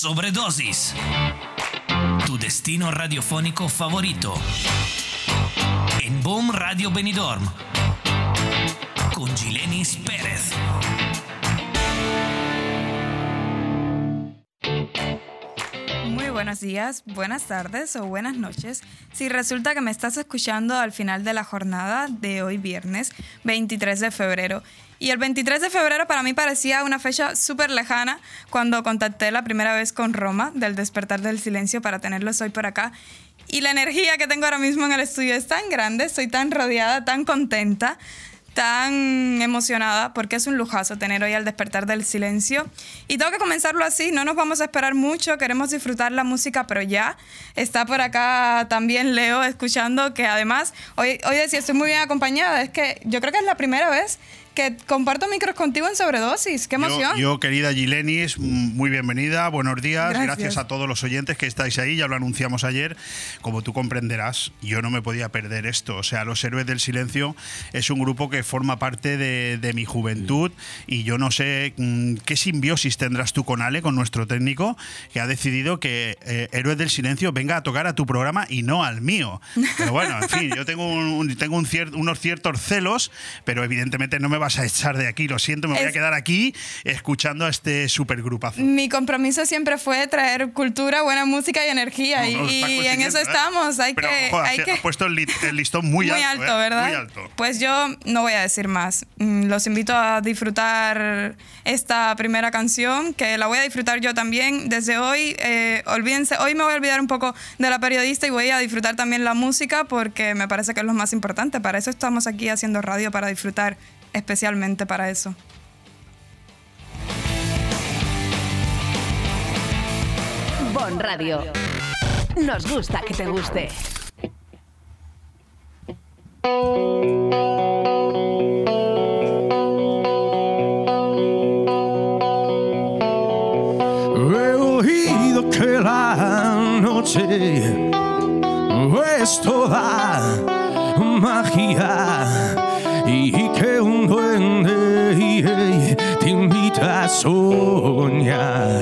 Sobredosis. Tu destino radiofónico favorito. En Boom Radio Benidorm. Con Gilenis Pérez. Muy buenos días, buenas tardes o buenas noches. Si resulta que me estás escuchando al final de la jornada de hoy viernes 23 de febrero. Y el 23 de febrero para mí parecía una fecha súper lejana cuando contacté la primera vez con Roma del despertar del silencio para tenerlos hoy por acá. Y la energía que tengo ahora mismo en el estudio es tan grande, estoy tan rodeada, tan contenta tan emocionada porque es un lujazo tener hoy al despertar del silencio. Y tengo que comenzarlo así, no nos vamos a esperar mucho, queremos disfrutar la música, pero ya está por acá también Leo escuchando que además, hoy, hoy decía, estoy muy bien acompañada, es que yo creo que es la primera vez que comparto micros contigo en sobredosis. ¡Qué emoción! Yo, querida Gilenis, muy bienvenida, buenos días, gracias. a todos los oyentes que estáis ahí, ya lo anunciamos ayer. Como tú comprenderás, yo no me podía perder esto. O sea, Los Héroes del Silencio es un grupo que forma parte de, mi juventud y yo no sé mm, qué simbiosis tendrás tú con Ale, con nuestro técnico, que ha decidido que eh, Héroes del Silencio venga a tocar a tu programa y no al mío. Pero bueno, en fin, yo tengo, tengo unos ciertos celos, pero evidentemente no me vas a echar de aquí, lo siento, me voy a quedar aquí escuchando a este supergrupazo. Mi compromiso siempre fue traer cultura, buena música y energía, y, en eso estamos. Hay que, hay que... puesto el, listón muy, muy alto, ¿eh? ¿verdad? Muy alto. Pues yo no voy a decir más. Mm, los invito a disfrutar esta primera canción, que la voy a disfrutar yo también desde hoy. Eh, olvídense, hoy me voy a olvidar un poco de la periodista y voy a disfrutar también la música porque me parece que es lo más importante. Para eso estamos aquí haciendo radio, para disfrutar especialmente para eso. Bon Radio. Nos gusta que te guste. He oído que la noche es toda magia y que a soñar.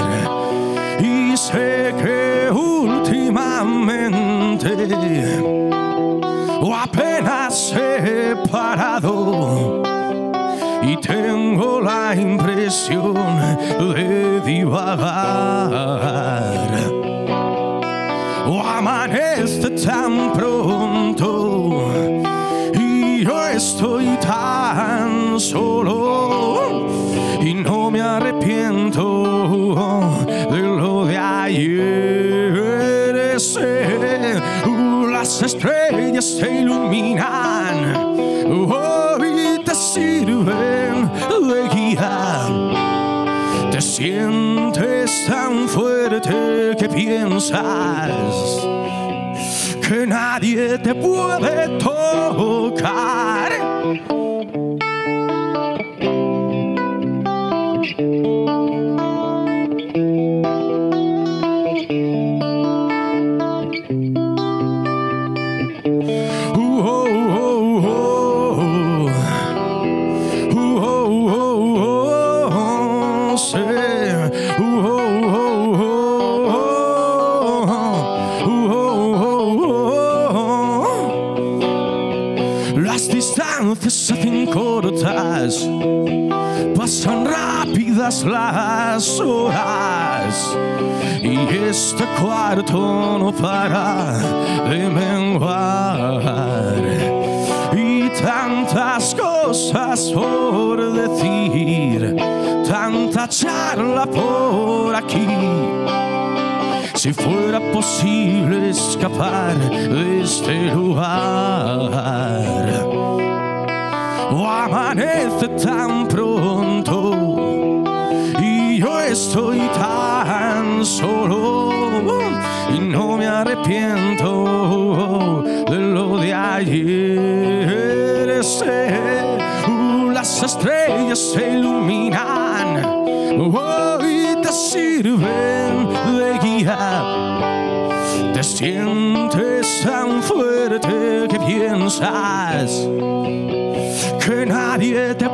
Y sé que últimamente o apenas he parado y tengo la impresión de divagar. O amanece tan pronto estoy tan solo y no me arrepiento de lo de ayer. Sé, las estrellas se iluminan, hoy te sirven de guía. Te sientes tan fuerte que piensas que nadie te puede tocar. No para de menguar y tantas cosas por decir, tanta charla por aquí. Si fuera posible escapar de este lugar o amanece tan pronto estoy tan solo y no me arrepiento de lo de ayer. Uh, las estrellas se iluminan, hoy te sirven de guía. Te sientes tan fuerte que piensas que nadie te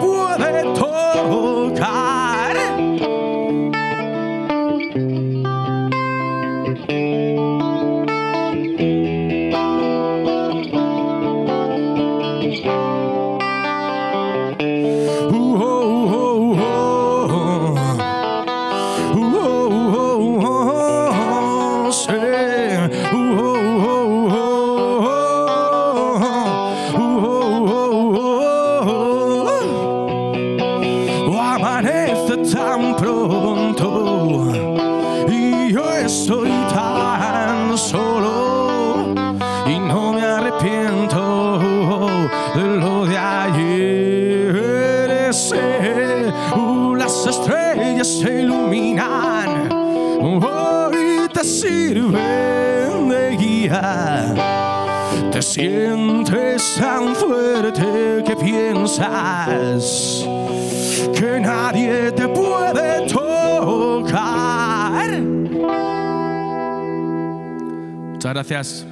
gracias.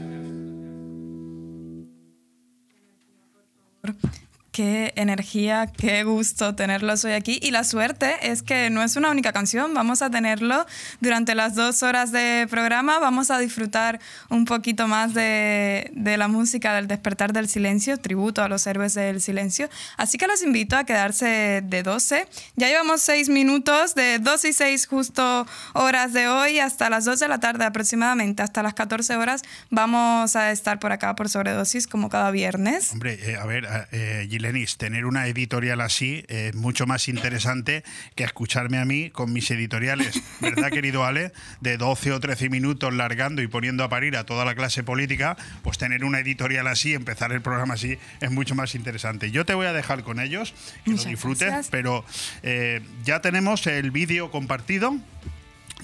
Qué energía, qué gusto tenerlos hoy aquí. Y la suerte es que no es una única canción, vamos a tenerlo durante las dos horas de programa, vamos a disfrutar un poquito más de, de, la música del despertar del silencio, tributo a los héroes del silencio. Así que los invito a quedarse de 12. Ya llevamos seis minutos, de 2 y 6 justo horas de hoy hasta las 2 de la tarde aproximadamente, hasta las 14 horas, vamos a estar por acá por sobredosis como cada viernes. Hombre, eh, a ver, eh, Lenis, tener una editorial así es mucho más interesante que escucharme a mí con mis editoriales, ¿verdad, querido Ale? De 12 o 13 minutos largando y poniendo a parir a toda la clase política, pues tener una editorial así, empezar el programa así, es mucho más interesante. Yo te voy a dejar con ellos, que lo disfrutes, pero eh, ya tenemos el vídeo compartido.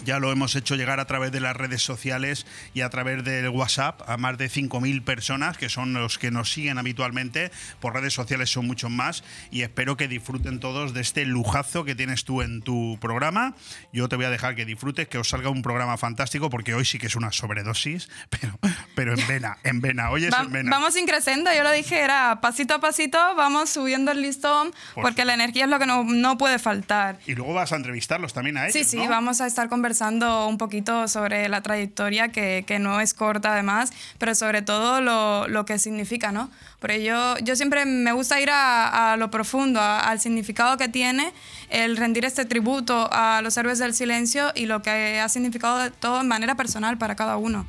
Ya lo hemos hecho llegar a través de las redes sociales y a través del WhatsApp a más de 5.000 personas, que son los que nos siguen habitualmente. Por redes sociales son muchos más y espero que disfruten todos de este lujazo que tienes tú en tu programa. Yo te voy a dejar que disfrutes, que os salga un programa fantástico, porque hoy sí que es una sobredosis, pero, pero en vena, en vena. Hoy es en vena. Vamos increciendo, yo lo dije, era pasito a pasito, vamos subiendo el listón, porque la energía es lo que no, no, puede faltar. Y luego vas a entrevistarlos también a ellos. Sí, sí, vamos a estar conversando conversando un poquito sobre la trayectoria, que, que no es corta además, pero sobre todo lo, lo que significa, ¿no? Porque yo, yo siempre me gusta ir a, a lo profundo, a, al significado que tiene el rendir este tributo a los héroes del silencio y lo que ha significado todo de manera personal para cada uno.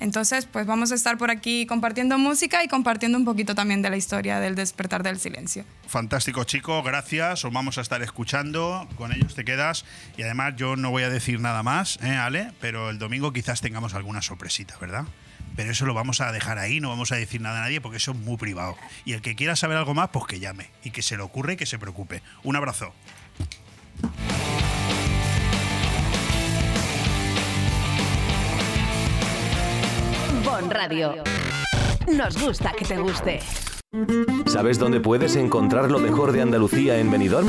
Entonces, pues vamos a estar por aquí compartiendo música y compartiendo un poquito también de la historia del despertar del silencio. Fantástico, chico, gracias. Os vamos a estar escuchando, con ellos te quedas. Y además, yo no voy a decir nada más, ¿eh, Ale? Pero el domingo quizás tengamos alguna sorpresita, ¿verdad? Pero eso lo vamos a dejar ahí, no vamos a decir nada a nadie porque eso es muy privado. Y el que quiera saber algo más, pues que llame y que se le ocurre y que se preocupe. Un abrazo. Bon Radio. Nos gusta que te guste. ¿Sabes dónde puedes encontrar lo mejor de Andalucía en Benidorm?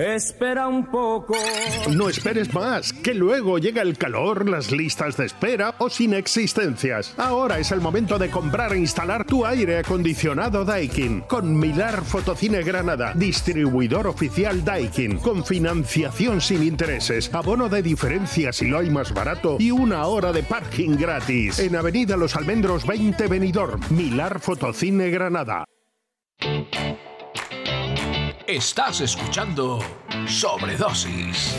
Espera un poco. No esperes más, que luego llega el calor, las listas de espera o sin existencias. Ahora es el momento de comprar e instalar tu aire acondicionado Daikin con Milar Fotocine Granada, distribuidor oficial Daikin, con financiación sin intereses, abono de diferencia si lo hay más barato y una hora de parking gratis. En Avenida Los Almendros 20 Benidorm, Milar Fotocine Granada. Estás escuchando Sobredosis.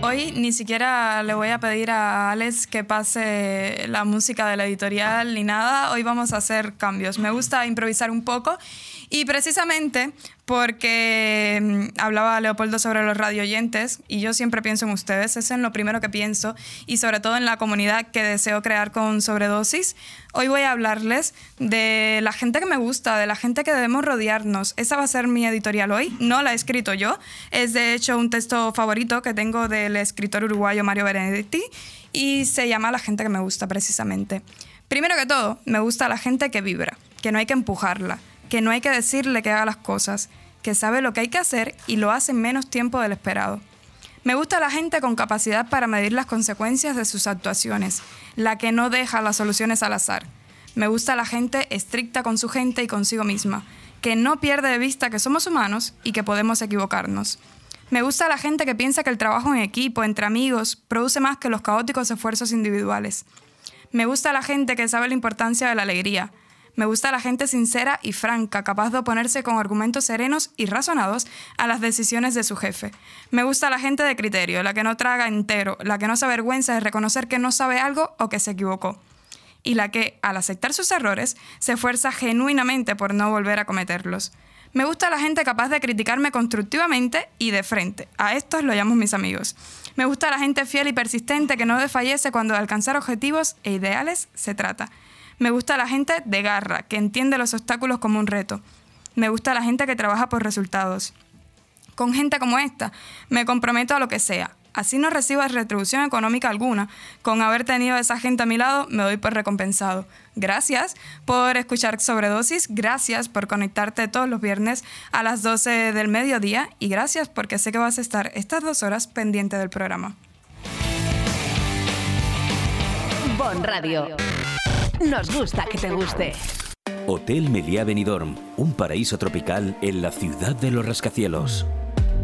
Hoy ni siquiera le voy a pedir a Alex que pase la música de la editorial ni nada. Hoy vamos a hacer cambios. Me gusta improvisar un poco y precisamente porque mm, hablaba Leopoldo sobre los radio oyentes y yo siempre pienso en ustedes, es en lo primero que pienso y sobre todo en la comunidad que deseo crear con sobredosis. Hoy voy a hablarles de la gente que me gusta, de la gente que debemos rodearnos. Esa va a ser mi editorial hoy, no la he escrito yo, es de hecho un texto favorito que tengo del escritor uruguayo Mario Benedetti y se llama La gente que me gusta precisamente. Primero que todo, me gusta la gente que vibra, que no hay que empujarla, que no hay que decirle que haga las cosas, que sabe lo que hay que hacer y lo hace en menos tiempo del esperado. Me gusta la gente con capacidad para medir las consecuencias de sus actuaciones, la que no deja las soluciones al azar. Me gusta la gente estricta con su gente y consigo misma, que no pierde de vista que somos humanos y que podemos equivocarnos. Me gusta la gente que piensa que el trabajo en equipo, entre amigos, produce más que los caóticos esfuerzos individuales. Me gusta la gente que sabe la importancia de la alegría, Me gusta la gente sincera y franca, capaz de oponerse con argumentos serenos y razonados a las decisiones de su jefe. Me gusta la gente de criterio, la que no traga entero, la que no se avergüenza de reconocer que no sabe algo o que se equivocó. Y la que, al aceptar sus errores, se esfuerza genuinamente por no volver a cometerlos. Me gusta la gente capaz de criticarme constructivamente y de frente. A estos lo llamo mis amigos. Me gusta la gente fiel y persistente que no desfallece cuando de alcanzar objetivos e ideales se trata. Me gusta la gente de garra, que entiende los obstáculos como un reto. Me gusta la gente que trabaja por resultados. Con gente como esta, me comprometo a lo que sea. Así no recibo retribución económica alguna. Con haber tenido a esa gente a mi lado, me doy por recompensado. Gracias por escuchar Sobredosis, gracias por conectarte todos los viernes a las 12 del mediodía y gracias porque sé que vas a estar estas dos horas pendiente del programa. Bon Radio. Nos gusta que te guste. Hotel Meliá Benidorm, un paraíso tropical en la ciudad de los rascacielos.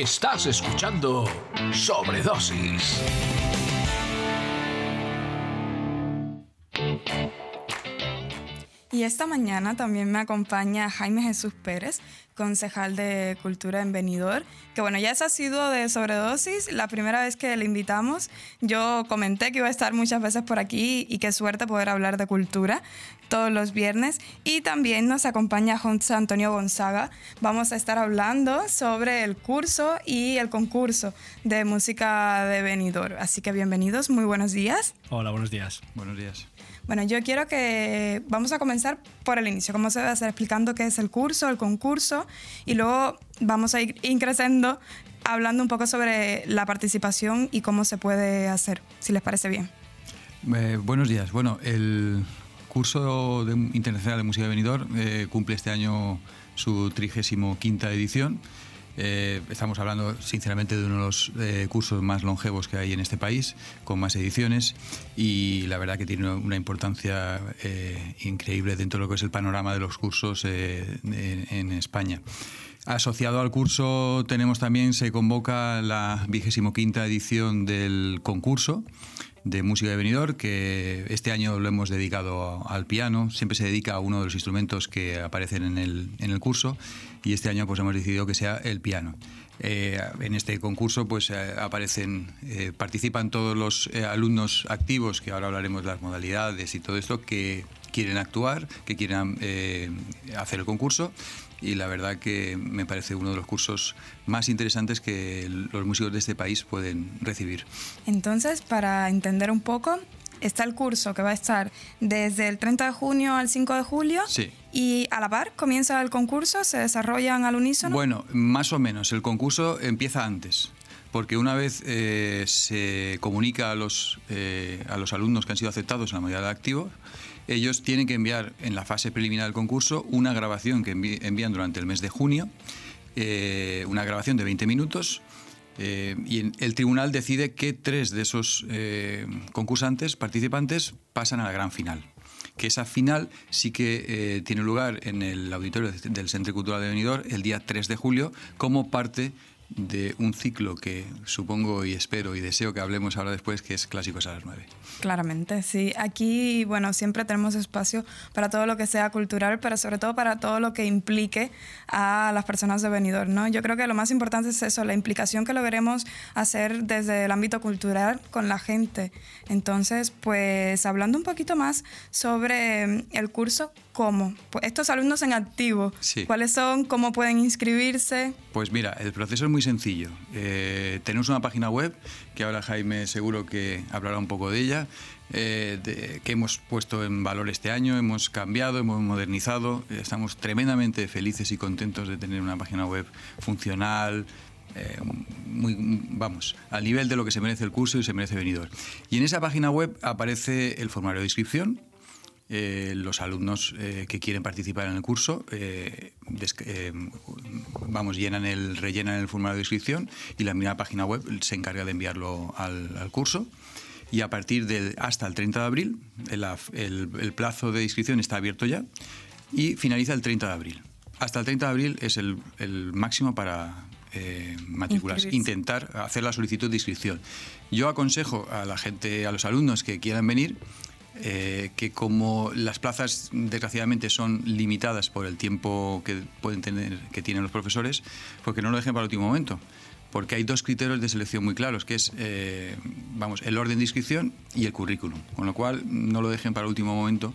Estás escuchando Sobredosis. Y esta mañana también me acompaña Jaime Jesús Pérez, concejal de Cultura en Benidorm, que bueno, ya es asiduo de Sobredosis. La primera vez que le invitamos, yo comenté que iba a estar muchas veces por aquí y qué suerte poder hablar de cultura todos los viernes. Y también nos acompaña José Antonio Gonzaga. Vamos a estar hablando sobre el curso y el concurso de música de Benidorm. Así que bienvenidos, muy buenos días. Hola, buenos días. Buenos días. Bueno, yo quiero que vamos a comenzar por el inicio, cómo se a hacer, explicando qué es el curso, el concurso, y luego vamos a ir creciendo hablando un poco sobre la participación y cómo se puede hacer, si les parece bien. Eh, buenos días. Bueno, el curso internacional de música de Benidorm eh, cumple este año su 35 edición. Eh, estamos hablando, sinceramente, de uno de los eh, cursos más longevos que hay en este país, con más ediciones, y la verdad que tiene una importancia eh, increíble dentro de lo que es el panorama de los cursos en, España. Asociado al curso tenemos también, se convoca la vigésimo quinta edición del concurso de música de Benidorm, que este año lo hemos dedicado al piano. Siempre se dedica a uno de los instrumentos que aparecen en el, en el curso y este año pues hemos decidido que sea el piano. Eh, en este concurso pues eh, aparecen, eh, participan todos los alumnos activos, que ahora hablaremos de las modalidades y todo esto, que quieren actuar, que quieren hacer el concurso y la verdad que me parece uno de los cursos más interesantes que los músicos de este país pueden recibir. Entonces, para entender un poco, está el curso que va a estar desde el 30 de junio al 5 de julio. Sí. Y a la par comienza el concurso, se desarrollan al unísono. Bueno, más o menos. El concurso empieza antes. Porque una vez eh, se comunica a los, eh, a los alumnos que han sido aceptados en la modalidad de activo, ellos tienen que enviar en la fase preliminar del concurso una grabación que envían durante el mes de junio, eh, una grabación de 20 minutos eh, y el tribunal decide que tres de esos eh, concursantes, participantes, pasan a la gran final. Que esa final sí que eh, tiene lugar en el auditorio del Centro Cultural de Benidorm el día 3 de julio como parte de un ciclo que supongo y espero y deseo que hablemos ahora después, que es Clásicos a las 9. Claramente, sí. Aquí, bueno, siempre tenemos espacio para todo lo que sea cultural, pero sobre todo para todo lo que implique a las personas de venidor, ¿no? Yo creo que lo más importante es eso, la implicación que logremos hacer desde el ámbito cultural con la gente. Entonces, pues hablando un poquito más sobre el curso, ¿cómo? Pues estos alumnos en activo, ¿cuáles son? ¿Cómo pueden inscribirse? Pues mira, el proceso es muy sencillo. Eh, tenemos una página web, que ahora Jaime seguro que hablará un poco de ella, eh, que hemos puesto en valor este año, hemos cambiado, hemos modernizado. Estamos tremendamente felices y contentos de tener una página web funcional, eh, muy, vamos, al nivel de lo que se merece el curso y se merece venidor. Y en esa página web aparece el formulario de inscripción, eh, los alumnos eh, que quieren participar en el curso eh, vamos, llenan el, rellenan el formulario de inscripción y la misma página web se encarga de enviarlo al, curso. Y a partir de hasta el 30 de abril, el, plazo de inscripción está abierto ya y finaliza el 30 de abril. Hasta el 30 de abril es el, máximo para, matricularse, intentar hacer la solicitud de inscripción. Yo aconsejo a la gente, a los alumnos que quieran venir, eh, que como las plazas desgraciadamente son limitadas por el tiempo que pueden tener que tienen los profesores, porque no lo dejen para el último momento. Porque hay dos criterios de selección muy claros, que es eh, vamos, el orden de inscripción y el currículum. Con lo cual, no lo dejen para el último momento,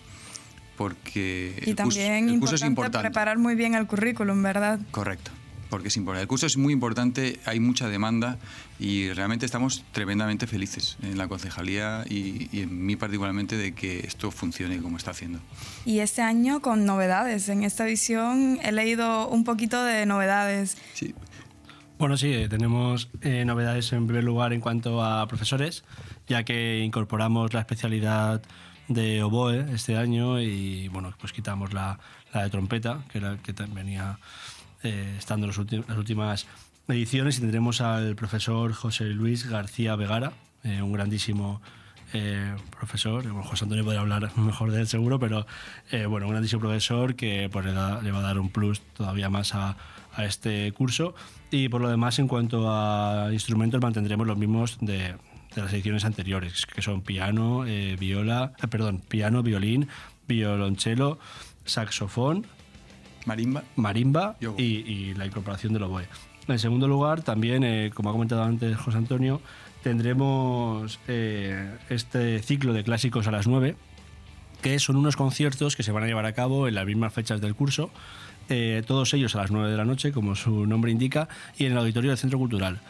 porque y también el curso es importante preparar muy bien el currículum, ¿verdad? Correcto porque es importante. El curso es muy importante, hay mucha demanda y realmente estamos tremendamente felices en la concejalía y, en mí particularmente de que esto funcione como está haciendo. Y este año con novedades. En esta edición he leído un poquito de novedades. Sí. Bueno, sí, eh, tenemos eh, novedades en primer lugar en cuanto a profesores, ya que incorporamos la especialidad de oboe este año y bueno, pues quitamos la, la de trompeta, que era que venía eh, estando en las últimas ediciones y tendremos al profesor José Luis García Vegara, eh, un grandísimo eh, profesor, José Antonio podrá hablar mejor de él seguro, pero bueno, un grandísimo profesor que pues, le, va a dar un plus todavía más a, este curso. Y por lo demás en cuanto a instrumentos mantendremos los mismos de, de las ediciones anteriores, que son piano, viola, perdón, piano, violín, violonchelo, saxofón, Marimba. Marimba y, la incorporación del oboe. En segundo lugar, también, eh, como ha comentado antes José Antonio, tendremos eh, este ciclo de clásicos a las 9, que son unos conciertos que se van a llevar a cabo en las mismas fechas del curso, eh, todos ellos a las 9 de la noche, como su nombre indica, y en el auditorio del Centro Cultural.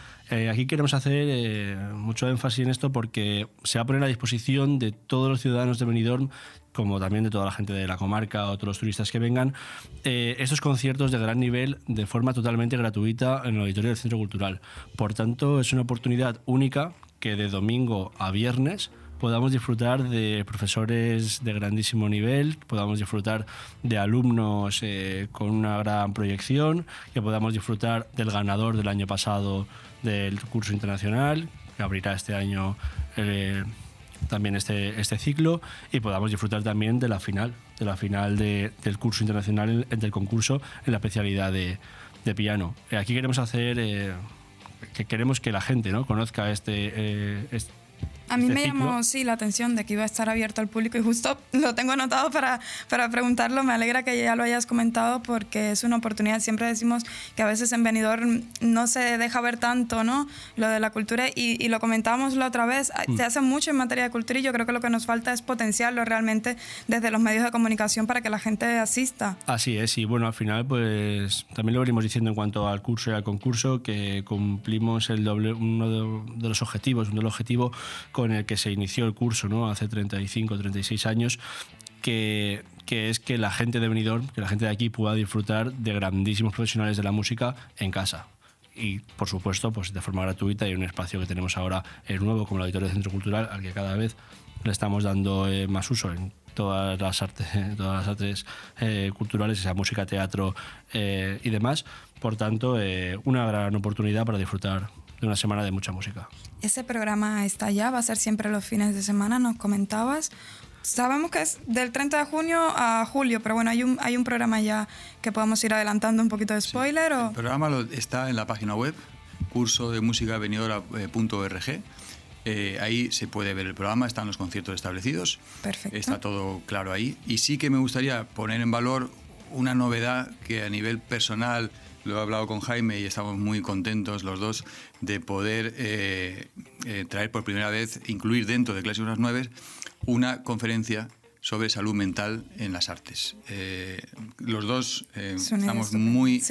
aquí queremos hacer mucho énfasis en esto porque se va a poner a disposición de todos los ciudadanos de Benidorm como también de toda la gente de la comarca o todos los turistas que vengan, eh, estos conciertos de gran nivel de forma totalmente gratuita en el auditorio del Centro Cultural. Por tanto, es una oportunidad única que de domingo a viernes podamos disfrutar de profesores de grandísimo nivel, podamos disfrutar de alumnos eh, con una gran proyección, que podamos disfrutar del ganador del año pasado del curso internacional, que abrirá este año eh, también este, este ciclo y podamos disfrutar también de la final, de la final del curso internacional del concurso en la especialidad de, piano. Eh, aquí queremos hacer, eh, que queremos que la gente ¿no? conozca este, eh, este a mí me llamó, sí, la atención de que iba a estar abierto al público y justo lo tengo anotado para, para preguntarlo. Me alegra que ya lo hayas comentado porque es una oportunidad. Siempre decimos que a veces en Benidorm no se deja ver tanto, ¿no? Lo de la cultura y, lo comentábamos la otra vez. Mm. Se hace mucho en materia de cultura y yo creo que lo que nos falta es potenciarlo realmente desde los medios de comunicación para que la gente asista. Así es, y bueno, al final pues también lo venimos diciendo en cuanto al curso y al concurso que cumplimos el doble, uno de, los objetivos, uno de los objetivos con el que se inició el curso ¿no? hace 35, 36 años, que, que, es que la gente de Benidorm, que la gente de aquí pueda disfrutar de grandísimos profesionales de la música en casa. Y, por supuesto, pues de forma gratuita y un espacio que tenemos ahora el nuevo como el Auditorio del Centro Cultural, al que cada vez le estamos dando eh, más uso en todas las artes, todas las artes eh, culturales, sea música, teatro eh, y demás. Por tanto, una gran oportunidad para disfrutar de una semana de mucha música. Ese programa está ya, va a ser siempre los fines de semana, nos comentabas. Sabemos que es del 30 de junio a julio, pero bueno, hay un, hay un programa ya que podemos ir adelantando un poquito de spoiler. ¿o? El programa está en la página web, curso de música venidora.org. Eh, ahí se puede ver el programa, están los conciertos establecidos. Perfecto. Está todo claro ahí. Y sí que me gustaría poner en valor una novedad que a nivel personal lo he hablado con Jaime y estamos muy contentos los dos de poder eh, eh, traer por primera vez, incluir dentro de Clases Unas 9, una conferencia sobre salud mental en las artes. Eh, los dos estamos muy,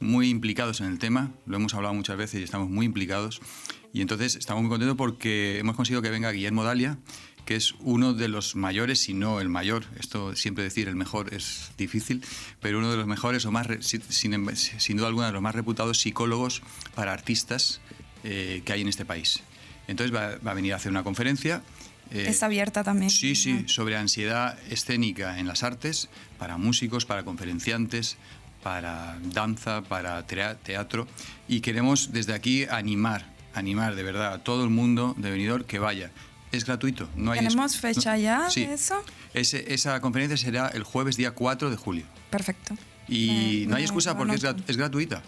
muy implicados en el tema, lo hemos hablado muchas veces y estamos muy implicados. Y entonces estamos muy contentos porque hemos conseguido que venga Guillermo Dalia, que es uno de los mayores, si no el mayor, esto siempre decir el mejor es difícil, pero uno de los mejores o más, sin, sin duda alguna, de los más reputados psicólogos para artistas eh, que hay en este país. Entonces va, a venir a hacer una conferencia es abierta también. Sí, sí, sobre ansiedad escénica en las artes, para músicos, para conferenciantes, para danza, para teatro. Y queremos desde aquí animar, animar de verdad a todo el mundo de venidor que vaya. Es gratuito. No hay ¿Tenemos fecha ya de eso? esa conferencia será el jueves día 4 de julio. Perfecto. Y no hay excusa porque es, es gratuita.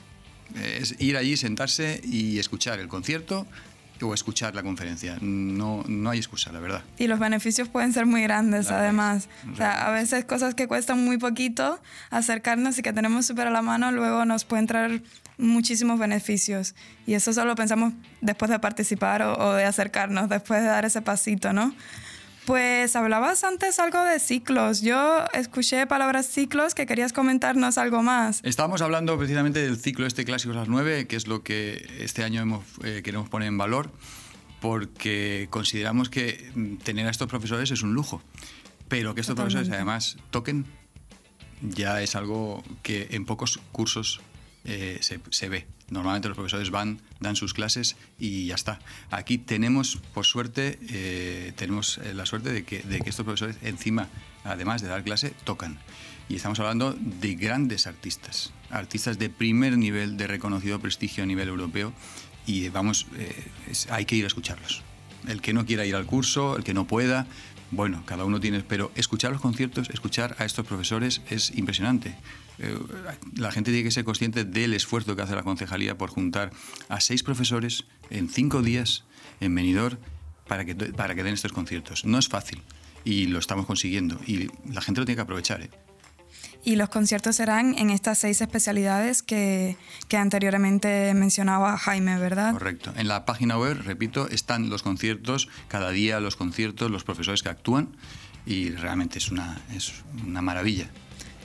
Es ir allí, sentarse y escuchar el concierto o escuchar la conferencia. No, no hay excusa, la verdad. Y los beneficios pueden ser muy grandes, además. O sea, a veces cosas que cuestan muy poquito acercarnos y que tenemos súper a la mano, luego nos pueden traer muchísimos beneficios. Y eso solo pensamos después de participar o, o de acercarnos, después de dar ese pasito, ¿no? Pues hablabas antes algo de ciclos. Yo escuché palabras ciclos que querías comentarnos algo más. Estábamos hablando precisamente del ciclo este clásico las 9, que es lo que este año hemos, eh, queremos poner en valor, porque consideramos que mm, tener a estos profesores es un lujo, pero que estos profesores además toquen ya es algo que en pocos cursos eh, se, se ve. Normalmente los profesores van, dan sus clases y ya está. Aquí tenemos, por suerte, eh, tenemos eh, la suerte de que, estos profesores encima, además de dar clase, tocan. Y estamos hablando de grandes artistas, artistas de primer nivel, de reconocido prestigio a nivel europeo, y vamos, eh, hay que ir a escucharlos. El que no quiera ir al curso, el que no pueda, bueno, cada uno tiene, pero escuchar los conciertos, escuchar a estos profesores es impresionante. Eh, la gente tiene que ser consciente del esfuerzo que hace la concejalía por juntar a seis profesores en cinco días en Benidorm para que, para que den estos conciertos. No es fácil y lo estamos consiguiendo y la gente lo tiene que aprovechar. ¿eh? Y los conciertos serán en estas seis especialidades que, que, anteriormente mencionaba Jaime, ¿verdad? Correcto. En la página web, repito, están los conciertos, cada día los conciertos, los profesores que actúan y realmente es una, es una maravilla.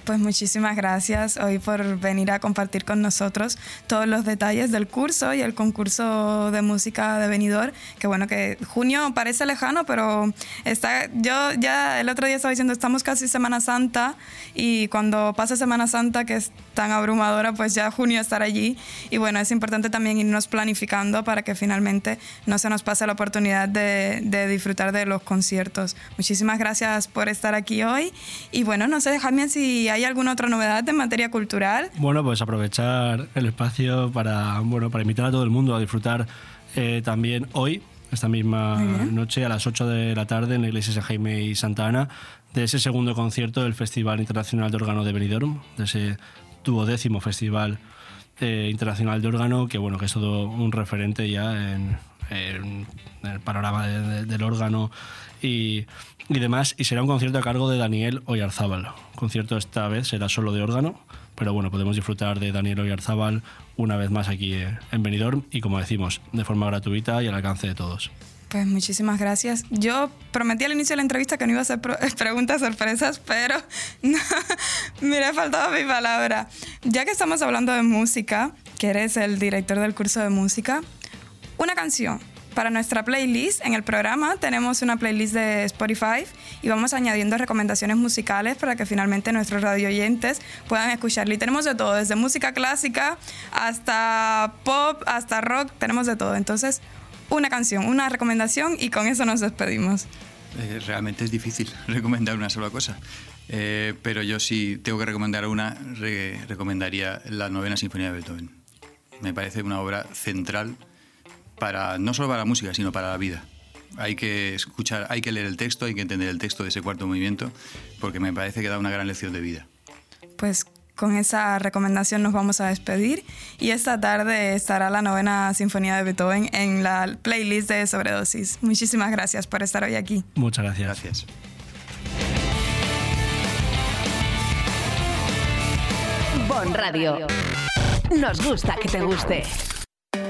Pues muchísimas gracias hoy por venir a compartir con nosotros todos los detalles del curso y el concurso de música de venidor. Que bueno, que junio parece lejano, pero está, yo ya el otro día estaba diciendo, estamos casi Semana Santa y cuando pase Semana Santa, que es tan abrumadora, pues ya junio estar allí. Y bueno, es importante también irnos planificando para que finalmente no se nos pase la oportunidad de, disfrutar de los conciertos. Muchísimas gracias por estar aquí hoy. Y bueno, no sé, dejadme si hay ¿Hay alguna otra novedad en materia cultural? Bueno, pues aprovechar el espacio para, bueno, para invitar a todo el mundo a disfrutar eh, también hoy, esta misma noche, a las 8 de la tarde, en la iglesia San Jaime y Santa Ana, de ese segundo concierto del Festival Internacional de Órgano de Benidorm, de ese duodécimo Festival eh, Internacional de Órgano, que bueno, que es todo un referente ya en, el panorama del órgano y, y, demás. Y será un concierto a cargo de Daniel Oyarzábal. concierto esta vez será solo de órgano, pero bueno, podemos disfrutar de Daniel Oyarzábal una vez más aquí en Benidorm y como decimos, de forma gratuita y al alcance de todos. Pues muchísimas gracias. Yo prometí al inicio de la entrevista que no iba a hacer preguntas sorpresas, pero no, me ha faltado mi palabra. Ya que estamos hablando de música, que eres el director del curso de música, una canción para nuestra playlist. En el programa tenemos una playlist de Spotify y vamos añadiendo recomendaciones musicales para que finalmente nuestros radio oyentes puedan escucharla. Y tenemos de todo, desde música clásica hasta pop, hasta rock, tenemos de todo. Entonces, una canción, una recomendación y con eso nos despedimos. Eh, realmente es difícil recomendar una sola cosa. Eh, pero yo sí tengo que recomendar una, recomendaría la novena sinfonía de Beethoven. Me parece una obra central para, no solo para la música, sino para la vida. Hay que escuchar, hay que leer el texto, hay que entender el texto de ese cuarto movimiento, porque me parece que da una gran lección de vida. Pues con esa recomendación nos vamos a despedir y esta tarde estará la novena sinfonía de Beethoven en la playlist de Sobredosis. Muchísimas gracias por estar hoy aquí. Muchas gracias. Gracias. Bon Radio. Nos gusta que te guste.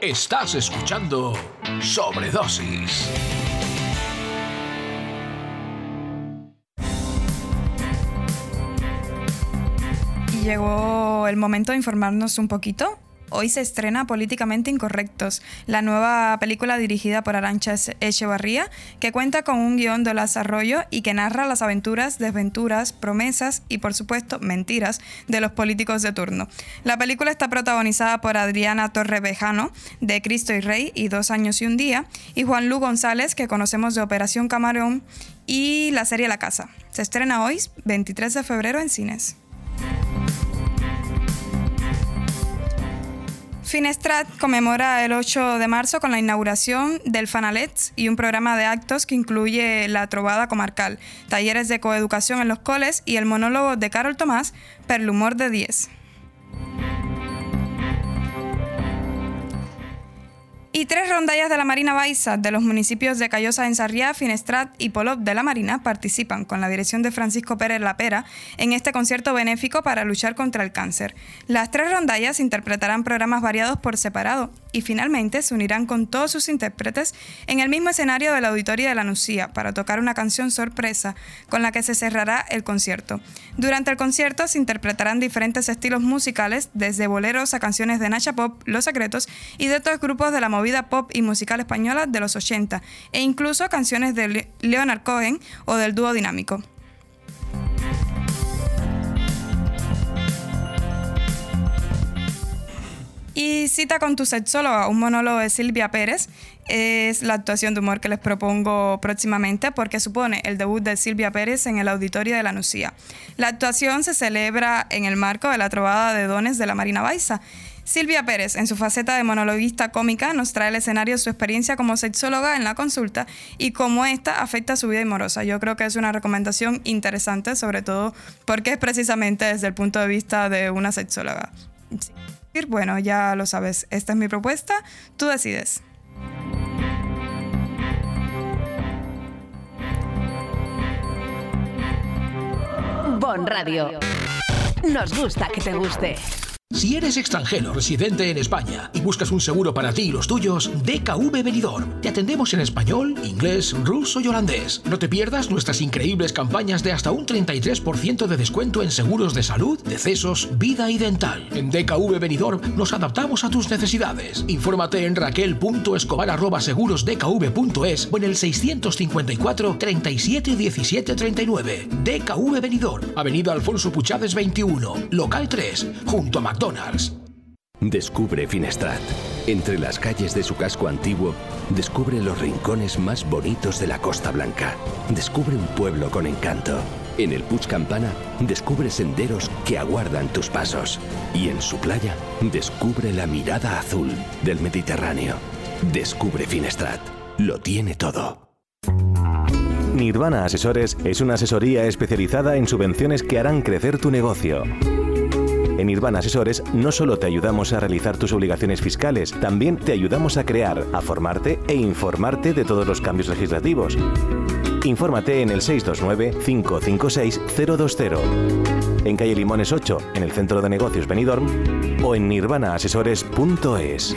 Estás escuchando Sobredosis. Llegó el momento de informarnos un poquito. Hoy se estrena Políticamente Incorrectos, la nueva película dirigida por Arancha Echevarría, que cuenta con un guion de Las Arroyo y que narra las aventuras, desventuras, promesas y, por supuesto, mentiras de los políticos de turno. La película está protagonizada por Adriana Torrevejano, de Cristo y Rey y Dos Años y un Día, y Juan Lu González, que conocemos de Operación Camarón y la serie La Casa. Se estrena hoy, 23 de febrero, en cines. Finestrat conmemora el 8 de marzo con la inauguración del Fanalets y un programa de actos que incluye la trovada comarcal, talleres de coeducación en los coles y el monólogo de Carol Tomás, Per el humor de 10. Y tres rondallas de la Marina Baixa de los municipios de Callosa en Sarriá, Finestrat y Polop de la Marina participan con la dirección de Francisco Pérez Lapera en este concierto benéfico para luchar contra el cáncer. Las tres rondallas interpretarán programas variados por separado y finalmente se unirán con todos sus intérpretes en el mismo escenario del Auditorio de la Nucía para tocar una canción sorpresa con la que se cerrará el concierto. Durante el concierto se interpretarán diferentes estilos musicales, desde boleros a canciones de Nacha Pop, Los Secretos y de otros grupos de la movida pop y musical española de los 80, e incluso canciones de Leonard Cohen o del dúo dinámico. Y Cita con tu sexóloga, un monólogo de Silvia Pérez, es la actuación de humor que les propongo próximamente porque supone el debut de Silvia Pérez en el Auditorio de la Nucía. La actuación se celebra en el marco de la trovada de dones de la Marina Baiza. Silvia Pérez, en su faceta de monologuista cómica, nos trae al escenario su experiencia como sexóloga en la consulta y cómo esta afecta su vida amorosa. Yo creo que es una recomendación interesante, sobre todo porque es precisamente desde el punto de vista de una sexóloga. Bueno, ya lo sabes, esta es mi propuesta, tú decides. Bon Radio. Nos gusta que te guste. Si eres extranjero residente en España y buscas un seguro para ti y los tuyos, DKV Benidorm. Te atendemos en español, inglés, ruso y holandés. No te pierdas nuestras increíbles campañas de hasta un 33% de descuento en seguros de salud, decesos, vida y dental. En DKV Benidorm nos adaptamos a tus necesidades. Infórmate en raquel.escobar.segurosdkv.es o en el 654 37 17 39. DKV Benidorm, Avenida Alfonso Puchades 21, local 3, junto a McDonald's. Descubre Finestrat. Entre las calles de su casco antiguo, descubre los rincones más bonitos de la Costa Blanca. Descubre un pueblo con encanto. En el Puig Campana, descubre senderos que aguardan tus pasos. Y en su playa, descubre la mirada azul del Mediterráneo. Descubre Finestrat. Lo tiene todo. Nirvana Asesores es una asesoría especializada en subvenciones que harán crecer tu negocio. En Nirvana Asesores no solo te ayudamos a realizar tus obligaciones fiscales, también te ayudamos a crear, a formarte e informarte de todos los cambios legislativos. Infórmate en el 629-556-020, en calle Limones 8, en el Centro de Negocios Benidorm, o en nirvanaasesores.es.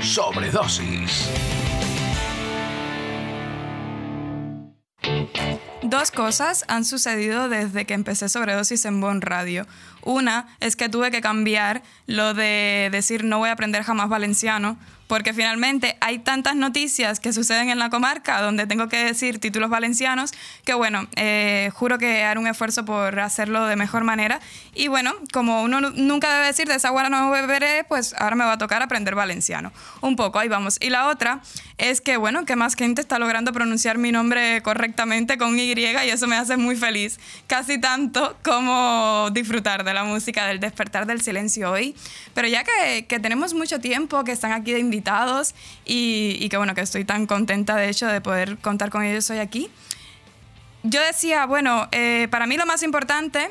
Sobredosis. dos cosas han sucedido desde que empecé Sobredosis en Bon Radio. Una es que tuve que cambiar lo de decir no voy a aprender jamás valenciano porque finalmente hay tantas noticias que suceden en la comarca donde tengo que decir títulos valencianos que bueno, eh, juro que haré un esfuerzo por hacerlo de mejor manera y bueno, como uno nunca debe decir de esa agua no beberé, pues ahora me va a tocar aprender valenciano. Un poco, ahí vamos. Y la otra es que bueno, que más gente está logrando pronunciar mi nombre correctamente con Y y eso me hace muy feliz, casi tanto como disfrutar de la música del despertar del silencio hoy. Pero ya que, que tenemos mucho tiempo, que están aquí de invitados, y, y que bueno, que estoy tan contenta de hecho de poder contar con ellos hoy aquí. Yo decía, bueno, eh, para mí lo más importante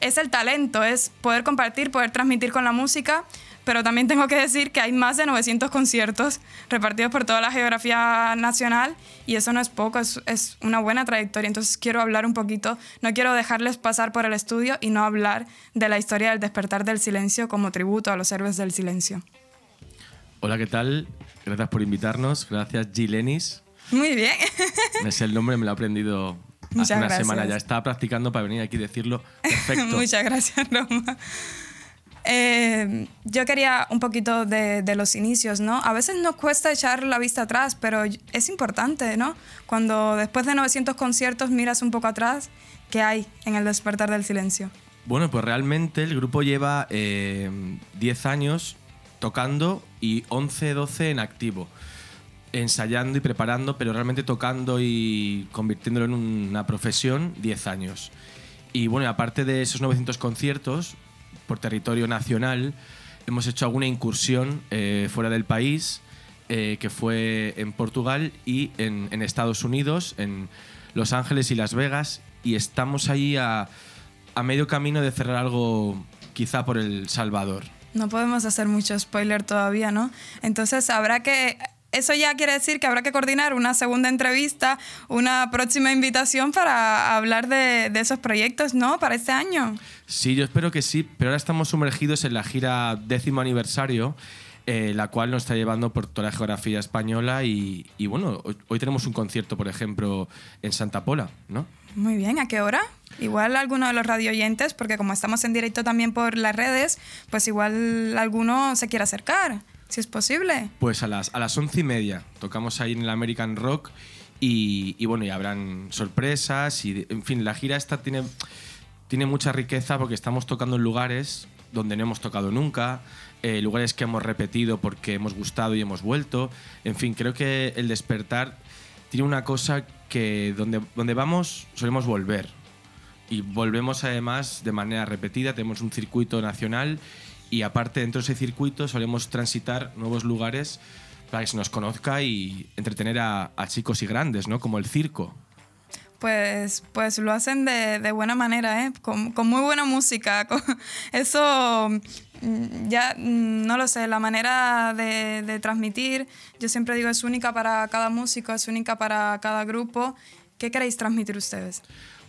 es el talento, es poder compartir, poder transmitir con la música, pero también tengo que decir que hay más de 900 conciertos repartidos por toda la geografía nacional y eso no es poco, es, es, una buena trayectoria. Entonces quiero hablar un poquito, no quiero dejarles pasar por el estudio y no hablar de la historia del despertar del silencio como tributo a los héroes del silencio. Hola, ¿qué tal? Gracias por invitarnos. Gracias, Gilenis. Muy bien. Es el nombre, me lo he aprendido hace una semana ya. Estaba practicando para venir aquí y decirlo perfecto. Muchas gracias, Roma. Eh, yo quería un poquito de, de, los inicios, ¿no? A veces nos cuesta echar la vista atrás, pero es importante, ¿no? Cuando después de 900 conciertos miras un poco atrás, ¿qué hay en el despertar del silencio? Bueno, pues realmente el grupo lleva 10 eh, años tocando y 11, 12 en activo. Ensayando y preparando, pero realmente tocando y convirtiéndolo en una profesión 10 años. Y bueno, aparte de esos 900 conciertos por territorio nacional, hemos hecho alguna incursión eh, fuera del país, eh, que fue en Portugal y en, Estados Unidos, en Los Ángeles y Las Vegas, y estamos ahí a, a medio camino de cerrar algo quizá por El Salvador. No podemos hacer mucho spoiler todavía, ¿no? Entonces habrá que eso ya quiere decir que habrá que coordinar una segunda entrevista, una próxima invitación para hablar de, de, esos proyectos, ¿no? Para este año. Sí, yo espero que sí, pero ahora estamos sumergidos en la gira décimo aniversario. Eh, la cual nos está llevando por toda la geografía española y, y bueno, hoy, hoy, tenemos un concierto, por ejemplo, en Santa Pola, ¿no? Muy bien, ¿a qué hora? Igual alguno de los radio oyentes, porque como estamos en directo también por las redes, pues igual alguno se quiere acercar, si es posible. Pues a las, a las once y media tocamos ahí en el American Rock y, y bueno, y habrán sorpresas y, en fin, la gira esta tiene, tiene mucha riqueza porque estamos tocando en lugares donde no hemos tocado nunca, eh, lugares que hemos repetido porque hemos gustado y hemos vuelto. En fin, creo que el despertar tiene una cosa que donde, donde vamos solemos volver. Y volvemos además de manera repetida, tenemos un circuito nacional y aparte dentro de ese circuito solemos transitar nuevos lugares para que se nos conozca y entretener a, a chicos y grandes, ¿no? Como el circo. Pues, pues lo hacen de, de buena manera, ¿eh? con, con, muy buena música. Con eso, ya no lo sé, la manera de, de, transmitir, yo siempre digo, es única para cada músico, es única para cada grupo. ¿Qué queréis transmitir ustedes?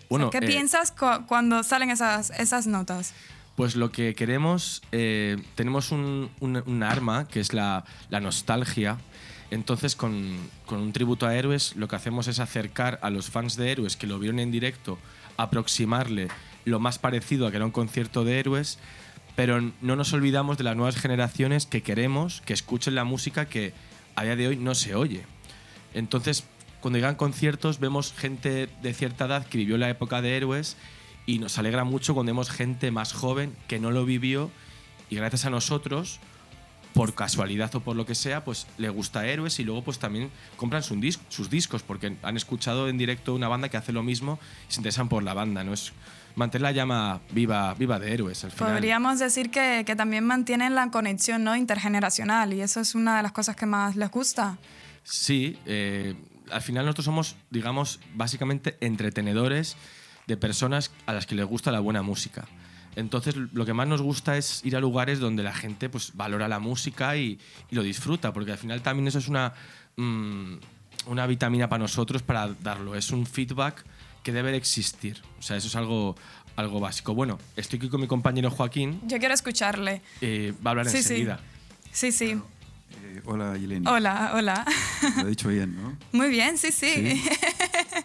Bueno, ¿Qué eh, piensas cu cuando salen esas, esas notas? Pues lo que queremos, eh, tenemos un, un, un, arma que es la, la nostalgia. Entonces, con, con, un tributo a héroes, lo que hacemos es acercar a los fans de héroes que lo vieron en directo, aproximarle lo más parecido a que era un concierto de héroes, pero no nos olvidamos de las nuevas generaciones que queremos que escuchen la música que a día de hoy no se oye. Entonces, cuando llegan conciertos, vemos gente de cierta edad que vivió la época de héroes y nos alegra mucho cuando vemos gente más joven que no lo vivió y gracias a nosotros por casualidad o por lo que sea, pues le gusta Héroes y luego pues también compran sus, dis sus discos porque han escuchado en directo una banda que hace lo mismo y se interesan por la banda, ¿no? Es mantener la llama viva, viva de Héroes al final. Podríamos decir que, que también mantienen la conexión ¿no? intergeneracional y eso es una de las cosas que más les gusta. Sí, eh, al final nosotros somos, digamos, básicamente entretenedores de personas a las que les gusta la buena música. Entonces, lo que más nos gusta es ir a lugares donde la gente pues, valora la música y, y lo disfruta, porque al final también eso es una, mmm, una vitamina para nosotros para darlo. Es un feedback que debe de existir. O sea, eso es algo, algo básico. Bueno, estoy aquí con mi compañero Joaquín. Yo quiero escucharle. Eh, va a hablar sí, enseguida. Sí, sí. Bueno, eh, hola, Yeleni. Hola, hola. Lo he dicho bien, ¿no? Muy bien, sí, sí. ¿Sí?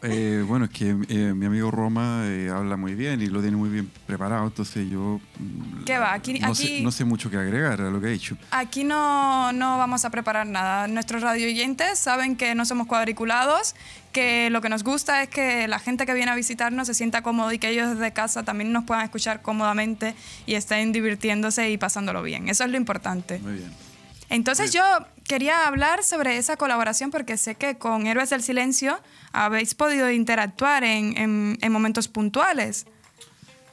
Eh, bueno, es que eh, mi amigo Roma eh, habla muy bien y lo tiene muy bien preparado, entonces yo mm, ¿Qué va? Aquí, no, aquí, sé, no sé mucho que agregar a lo que ha dicho. aquí no, no vamos a preparar nada. Nuestros radio oyentes saben que no somos cuadriculados, que lo que nos gusta es que la gente que viene a visitarnos se sienta cómodo y que ellos desde casa también nos puedan escuchar cómodamente y estén divirtiéndose y pasándolo bien. Eso es lo importante. Muy bien. Entonces yo quería hablar sobre esa colaboración porque sé que con Héroes del Silencio habéis podido interactuar en, en- en momentos puntuales.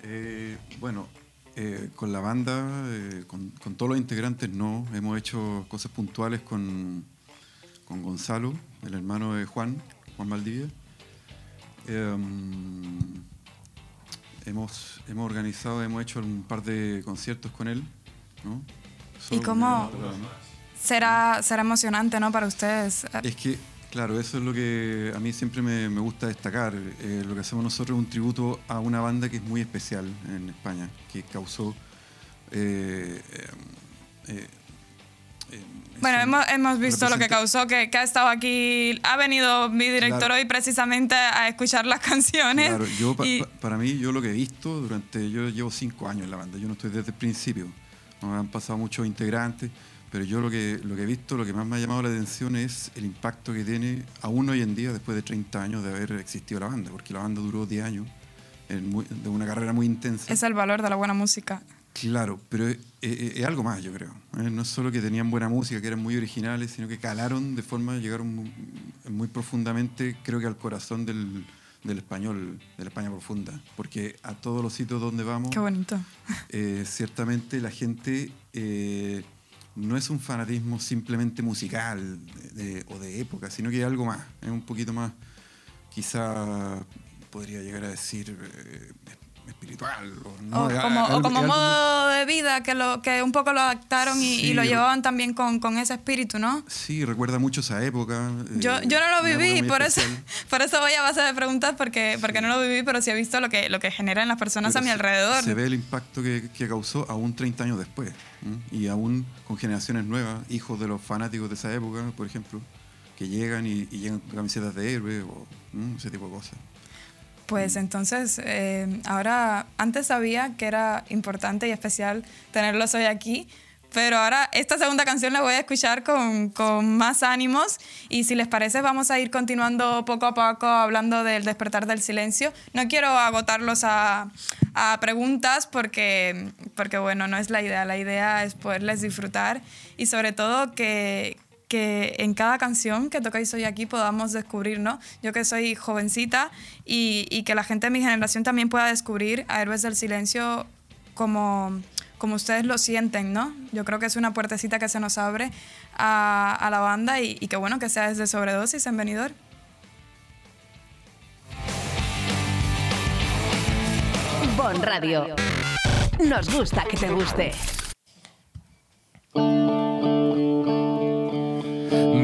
Eh, bueno, eh, con la banda, eh, con, con todos los integrantes no, hemos hecho cosas puntuales con, con Gonzalo, el hermano de Juan, Juan Valdivia. Em, hemos, hemos organizado, hemos hecho un par de conciertos con él. ¿no? ¿Y cómo será, será emocionante ¿no? para ustedes? Es que, claro, eso es lo que a mí siempre me, me gusta destacar. Eh, lo que hacemos nosotros es un tributo a una banda que es muy especial en España, que causó... eh, eh, eh, Bueno, hemos, hemos visto lo que representa- causó, que, que ha estado aquí, ha venido mi director Claro. hoy precisamente a escuchar las canciones. Claro, yo, pa- y- pa- para mí, yo lo que he visto durante. Yo llevo cinco años en la banda, yo no estoy desde el principio. Han pasado muchos integrantes, pero yo lo que, lo que he visto, lo que más me ha llamado la atención es el impacto que tiene aún hoy en día, después de 30 años de haber existido la banda, porque la banda duró 10 años en muy- de una carrera muy intensa. es el valor de la buena música. Claro, pero es, es- es algo más, yo creo. ¿eh? No es solo que tenían buena música, que eran muy originales, sino que calaron de forma, llegaron muy, muy profundamente, creo que al corazón del, del español, de la España profunda. Porque a todos los sitios donde vamos, Qué bonito. eh, ciertamente la gente eh, no es un fanatismo simplemente musical de- o de época, sino que algo más, es un poquito más, quizá podría llegar a decir eh, O, ¿no? O Es como, o modo de vida, que, lo, que un poco lo adaptaron y, lo llevaban también con, con ese espíritu, ¿no? Sí, recuerda mucho esa época. Yo, eh, yo no lo viví, por eso, por eso voy a base de preguntas, porque, porque no lo viví, pero sí he visto lo que, lo que generan las personas Pero a mi se- alrededor. Se ve el impacto que, que causó aún 30 años después. Y aún con generaciones nuevas, hijos de los fanáticos de esa época, por ejemplo, que llegan y, y llegan con camisetas de héroe o ese tipo de cosas. Pues entonces, eh, ahora, antes sabía que era importante y especial tenerlos hoy aquí, pero ahora esta segunda canción la voy a escuchar con, con más ánimos y si les parece vamos a ir continuando poco a poco hablando del despertar del silencio. No quiero agotarlos a, a preguntas porque, porque, bueno, no es la idea, la idea es poderles disfrutar y sobre todo que, que en cada canción que tocáis hoy aquí podamos descubrir, ¿no? Yo que soy jovencita y, y que la gente de mi generación también pueda descubrir a Héroes del Silencio como, como ustedes lo sienten, ¿no? Yo creo que es una puertecita que se nos abre a, a la banda y, y que bueno que sea desde Sobredosis en Benidorm. Bon Radio. Nos gusta que te guste.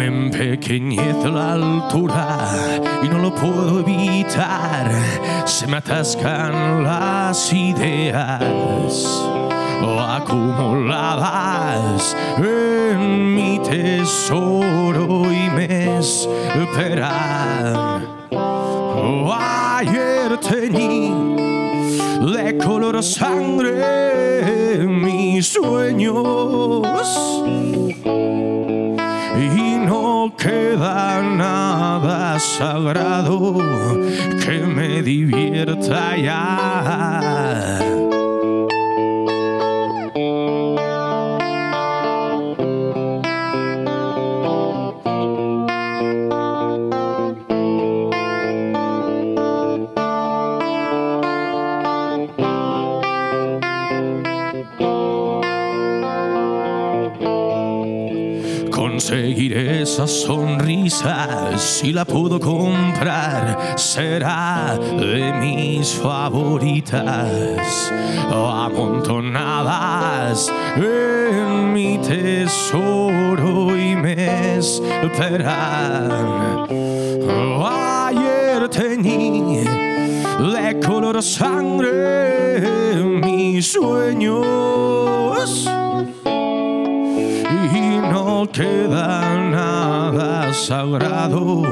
Me empequeñece la altura y no lo puedo evitar. Se me atascan las ideas acumuladas en mi tesoro y me esperan. Ayer teñí de color sangre mis sueños no queda nada sagrado que me divierta ya. Esa sonrisa, si la puedo comprar, será de mis favoritas, amontonadas en mi tesoro y me esperan. Ayer teñí de color sangre mis sueños queda nada sagrado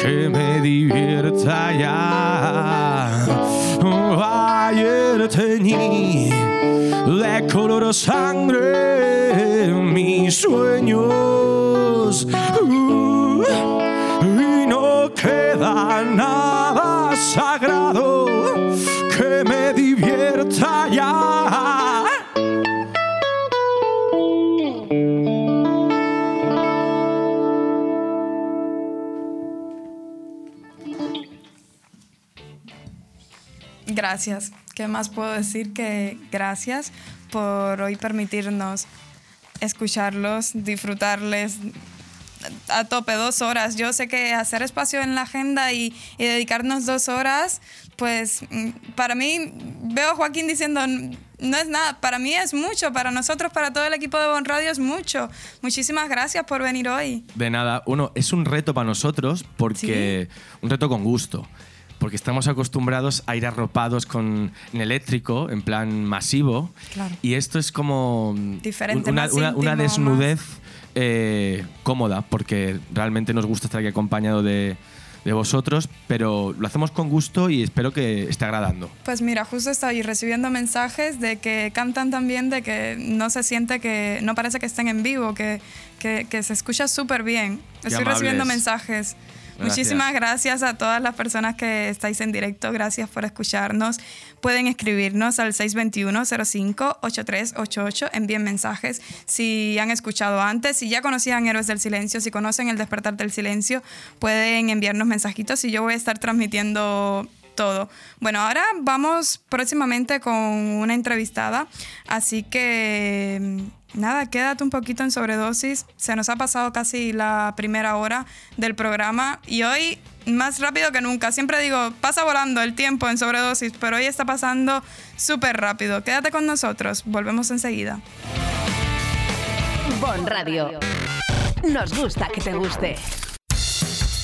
que me divierta ya. Ayer teñí de color sangre mis sueños uh, y no queda nada sagrado que me divierta ya. Gracias. ¿Qué más puedo decir que gracias por hoy permitirnos escucharlos, disfrutarles a tope dos horas. Yo sé que hacer espacio en la agenda y, y dedicarnos dos horas, pues mm, para mí veo a Joaquín diciendo no es nada, para mí es mucho, para nosotros, para todo el equipo de Bon Radio es mucho. Muchísimas gracias por venir hoy. De nada, uno, es un reto para nosotros porque un reto con gusto. Porque estamos acostumbrados a ir arropados con en eléctrico, en plan masivo. Claro. Y esto es como Diferente, una, una- una íntimo, desnudez eh, cómoda, porque realmente nos gusta estar aquí acompañado de, de vosotros, pero lo hacemos con gusto y espero que esté agradando. Pues mira, justo estoy recibiendo mensajes de que cantan también, de que no se siente que, no parece que estén en vivo, que, que, que se escucha súper bien. Qué Estoy recibiendo mensajes. Muchísimas gracias a todas las personas que estáis en directo. Gracias por escucharnos. Pueden escribirnos al 621-05-8388. Envíen mensajes si han escuchado antes, si ya conocían Héroes del Silencio, si conocen El Despertar del Silencio, pueden enviarnos mensajitos y yo voy a estar transmitiendo todo. Bueno, ahora vamos próximamente con una entrevistada, así que nada, quédate un poquito en sobredosis. Se nos ha pasado casi la primera hora del programa y hoy más rápido que nunca. Siempre digo, pasa volando el tiempo en sobredosis, pero hoy está pasando súper rápido. Quédate con nosotros, volvemos enseguida. Bon Radio. Nos gusta que te guste.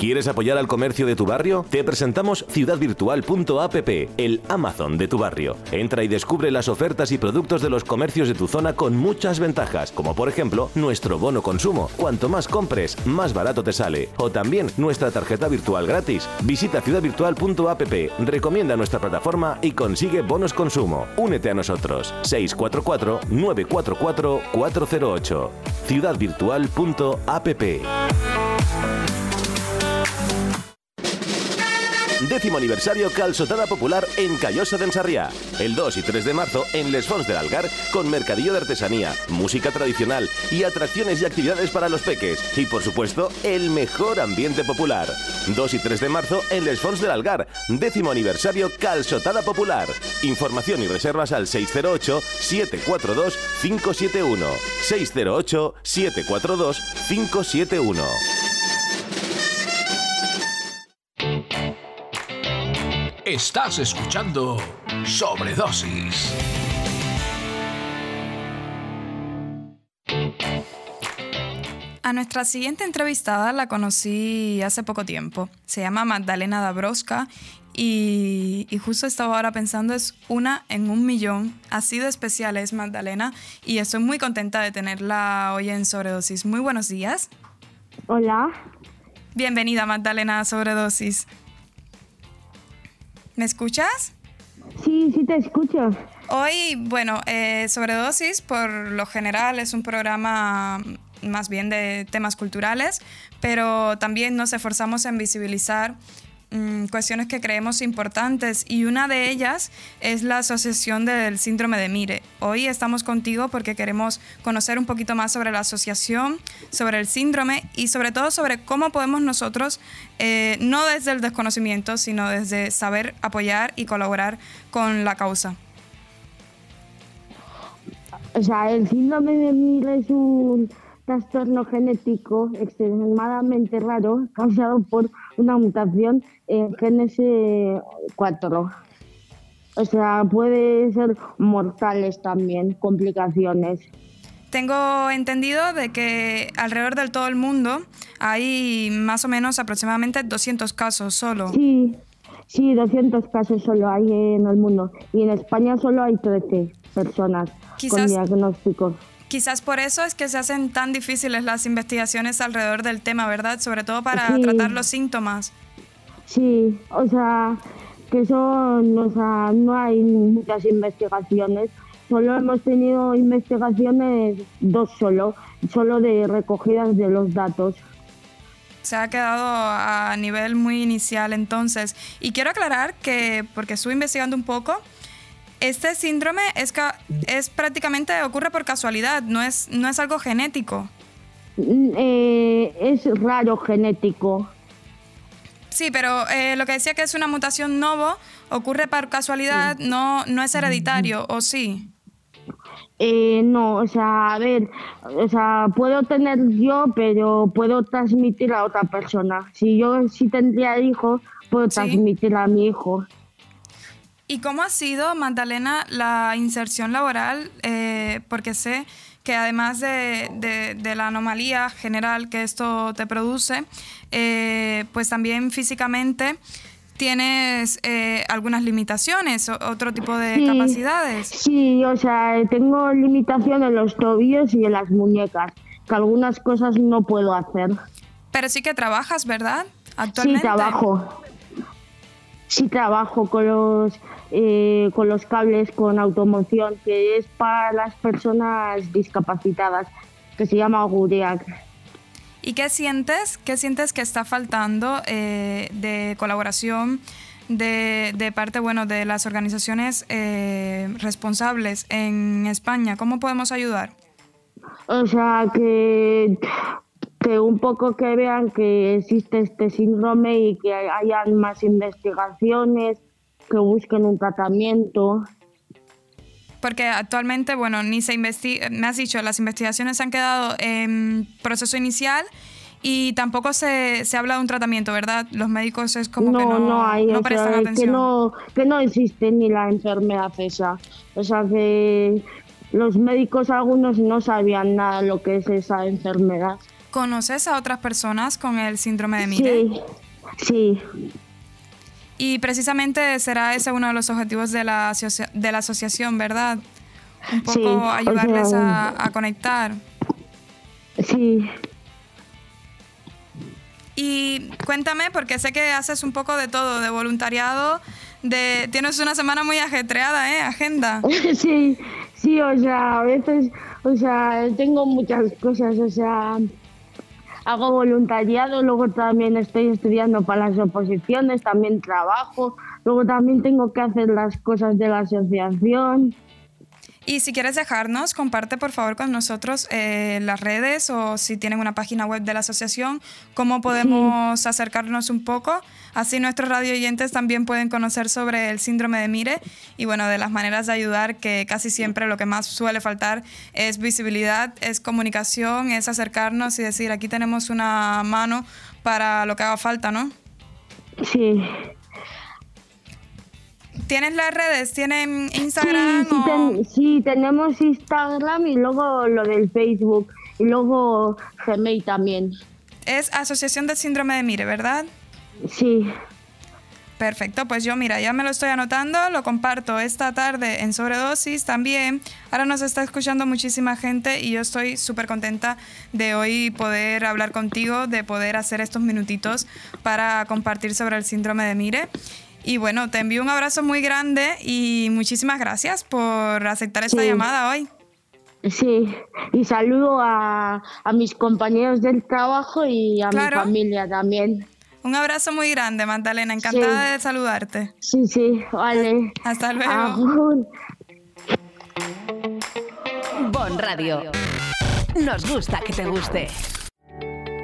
¿Quieres apoyar al comercio de tu barrio? Te presentamos ciudadvirtual.app, el Amazon de tu barrio. Entra y descubre las ofertas y productos de los comercios de tu zona con muchas ventajas, como por ejemplo nuestro bono consumo. Cuanto más compres, más barato te sale. O también nuestra tarjeta virtual gratis. Visita ciudadvirtual.app, recomienda nuestra plataforma y consigue bonos consumo. Únete a nosotros. 644-944-408. ciudadvirtual.app. Décimo aniversario Calçotada Popular en Callosa de Ensarriá. El 2 y 3 de marzo en Les Fonts del Algar con mercadillo de artesanía, música tradicional y atracciones y actividades para los peques. Y por supuesto, el mejor ambiente popular. 2 y 3 de marzo en Les Fonts del Algar. Décimo aniversario Calçotada Popular. Información y reservas al 608-742-571. 608-742-571. Estás escuchando Sobredosis. A nuestra siguiente entrevistada la conocí hace poco tiempo. Se llama Magdalena Dabrowska y, y justo estaba ahora pensando, es una en un millón. Así de especial es Magdalena y estoy muy contenta de tenerla hoy en Sobredosis. Muy buenos días. Hola. Bienvenida Magdalena a Sobredosis. ¿Me escuchas? Sí, sí te escucho. Hoy, bueno, eh, Sobredosis por lo general es un programa más bien de temas culturales, pero también nos esforzamos en visibilizar mm, cuestiones que creemos importantes y una de ellas es la asociación del síndrome de Mire. Hoy estamos contigo porque queremos conocer un poquito más sobre la asociación, sobre el síndrome y sobre todo sobre cómo podemos nosotros, eh, no desde el desconocimiento, sino desde saber apoyar y colaborar con la causa. O sea, el síndrome de Miller es un trastorno genético extremadamente raro causado por una mutación en genes 4. O sea, puede ser mortales también, complicaciones. Tengo entendido de que alrededor del todo el mundo hay más o menos aproximadamente 200 casos solo. Sí, sí, 200 casos solo hay en el mundo. Y en España solo hay 13 personas con diagnóstico. Quizás por eso es que se hacen tan difíciles las investigaciones alrededor del tema, ¿verdad? Sobre todo para tratar los síntomas. Sí, o sea, que son, o sea, no hay muchas investigaciones. Solo hemos tenido investigaciones, dos solo, solo de recogidas de los datos. Se ha quedado a nivel muy inicial entonces. Y quiero aclarar que, porque estuve investigando un poco, este síndrome es, es prácticamente ocurre por casualidad, no es, no es algo genético. Mm, eh, es raro genético. Sí, pero eh, lo que decía que es una mutación novo ocurre por casualidad, no, no es hereditario, ¿o sí? Eh, no, o sea, a ver, o sea, puedo tener yo, pero puedo transmitir a otra persona. Si yo sí tendría hijos, puedo transmitir a mi hijo. ¿Y cómo ha sido, Magdalena, la inserción laboral? Eh, porque sé que además de, la anomalía general que esto te produce, eh, pues también físicamente tienes eh, algunas limitaciones, otro tipo de capacidades. Sí, o sea, tengo limitaciones en los tobillos y en las muñecas, que algunas cosas no puedo hacer. Pero sí que trabajas, ¿verdad? Actualmente. Sí, trabajo. Sí, trabajo con los eh, con los cables con automoción, que es para las personas discapacitadas, que se llama GUREAC. ¿Y qué sientes? ¿Qué sientes que está faltando eh, de colaboración de, de, parte bueno, de las organizaciones eh, responsables en España? ¿Cómo podemos ayudar? O sea, que, que un poco que vean que existe este síndrome y que hayan más investigaciones que busquen un tratamiento. Porque actualmente, bueno, ni se investiga, me has dicho, las investigaciones han quedado en proceso inicial y tampoco se, se habla de un tratamiento, ¿verdad? Los médicos es como que no, no, hay, no prestan atención. Que no, que no existe ni la enfermedad esa. O sea, que los médicos algunos no sabían nada de lo que es esa enfermedad. ¿Conoces a otras personas con el síndrome de Mire? Sí, sí. Y precisamente será ese uno de los objetivos de la, de la asociación, ¿verdad? Un poco ayudarles a, conectar. Sí. Y cuéntame, porque sé que haces un poco de todo, de voluntariado, de tienes una semana muy ajetreada, ¿eh? Agenda. Sí, sí, o sea, a veces, o sea, tengo muchas cosas, o sea, hago voluntariado, luego también estoy estudiando para las oposiciones, también trabajo, luego también tengo que hacer las cosas de la asociación. Y si quieres dejarnos, comparte por favor con nosotros eh, las redes o si tienen una página web de la asociación, cómo podemos acercarnos un poco. Así nuestros radio oyentes también pueden conocer sobre el síndrome de Mire y bueno, de las maneras de ayudar, que casi siempre lo que más suele faltar es visibilidad, es comunicación, es acercarnos y decir, aquí tenemos una mano para lo que haga falta, ¿no? Sí. ¿Tienes las redes? ¿Tienen Instagram? Sí, tenemos Instagram y luego lo del Facebook y luego Gmail también. Es Asociación del Síndrome de Mire, ¿verdad? Sí. Perfecto, pues yo mira, ya me lo estoy anotando, lo comparto esta tarde en sobredosis también. Ahora nos está escuchando muchísima gente y yo estoy súper contenta de hoy poder hablar contigo, de poder hacer estos minutitos para compartir sobre el síndrome de Mire. Y bueno, te envío un abrazo muy grande y muchísimas gracias por aceptar esta llamada hoy. Sí, y saludo a, mis compañeros del trabajo y a mi familia también. Un abrazo muy grande, Magdalena. Encantada de saludarte. Sí, sí, vale. Hasta luego. Bon Radio. Nos gusta que te guste.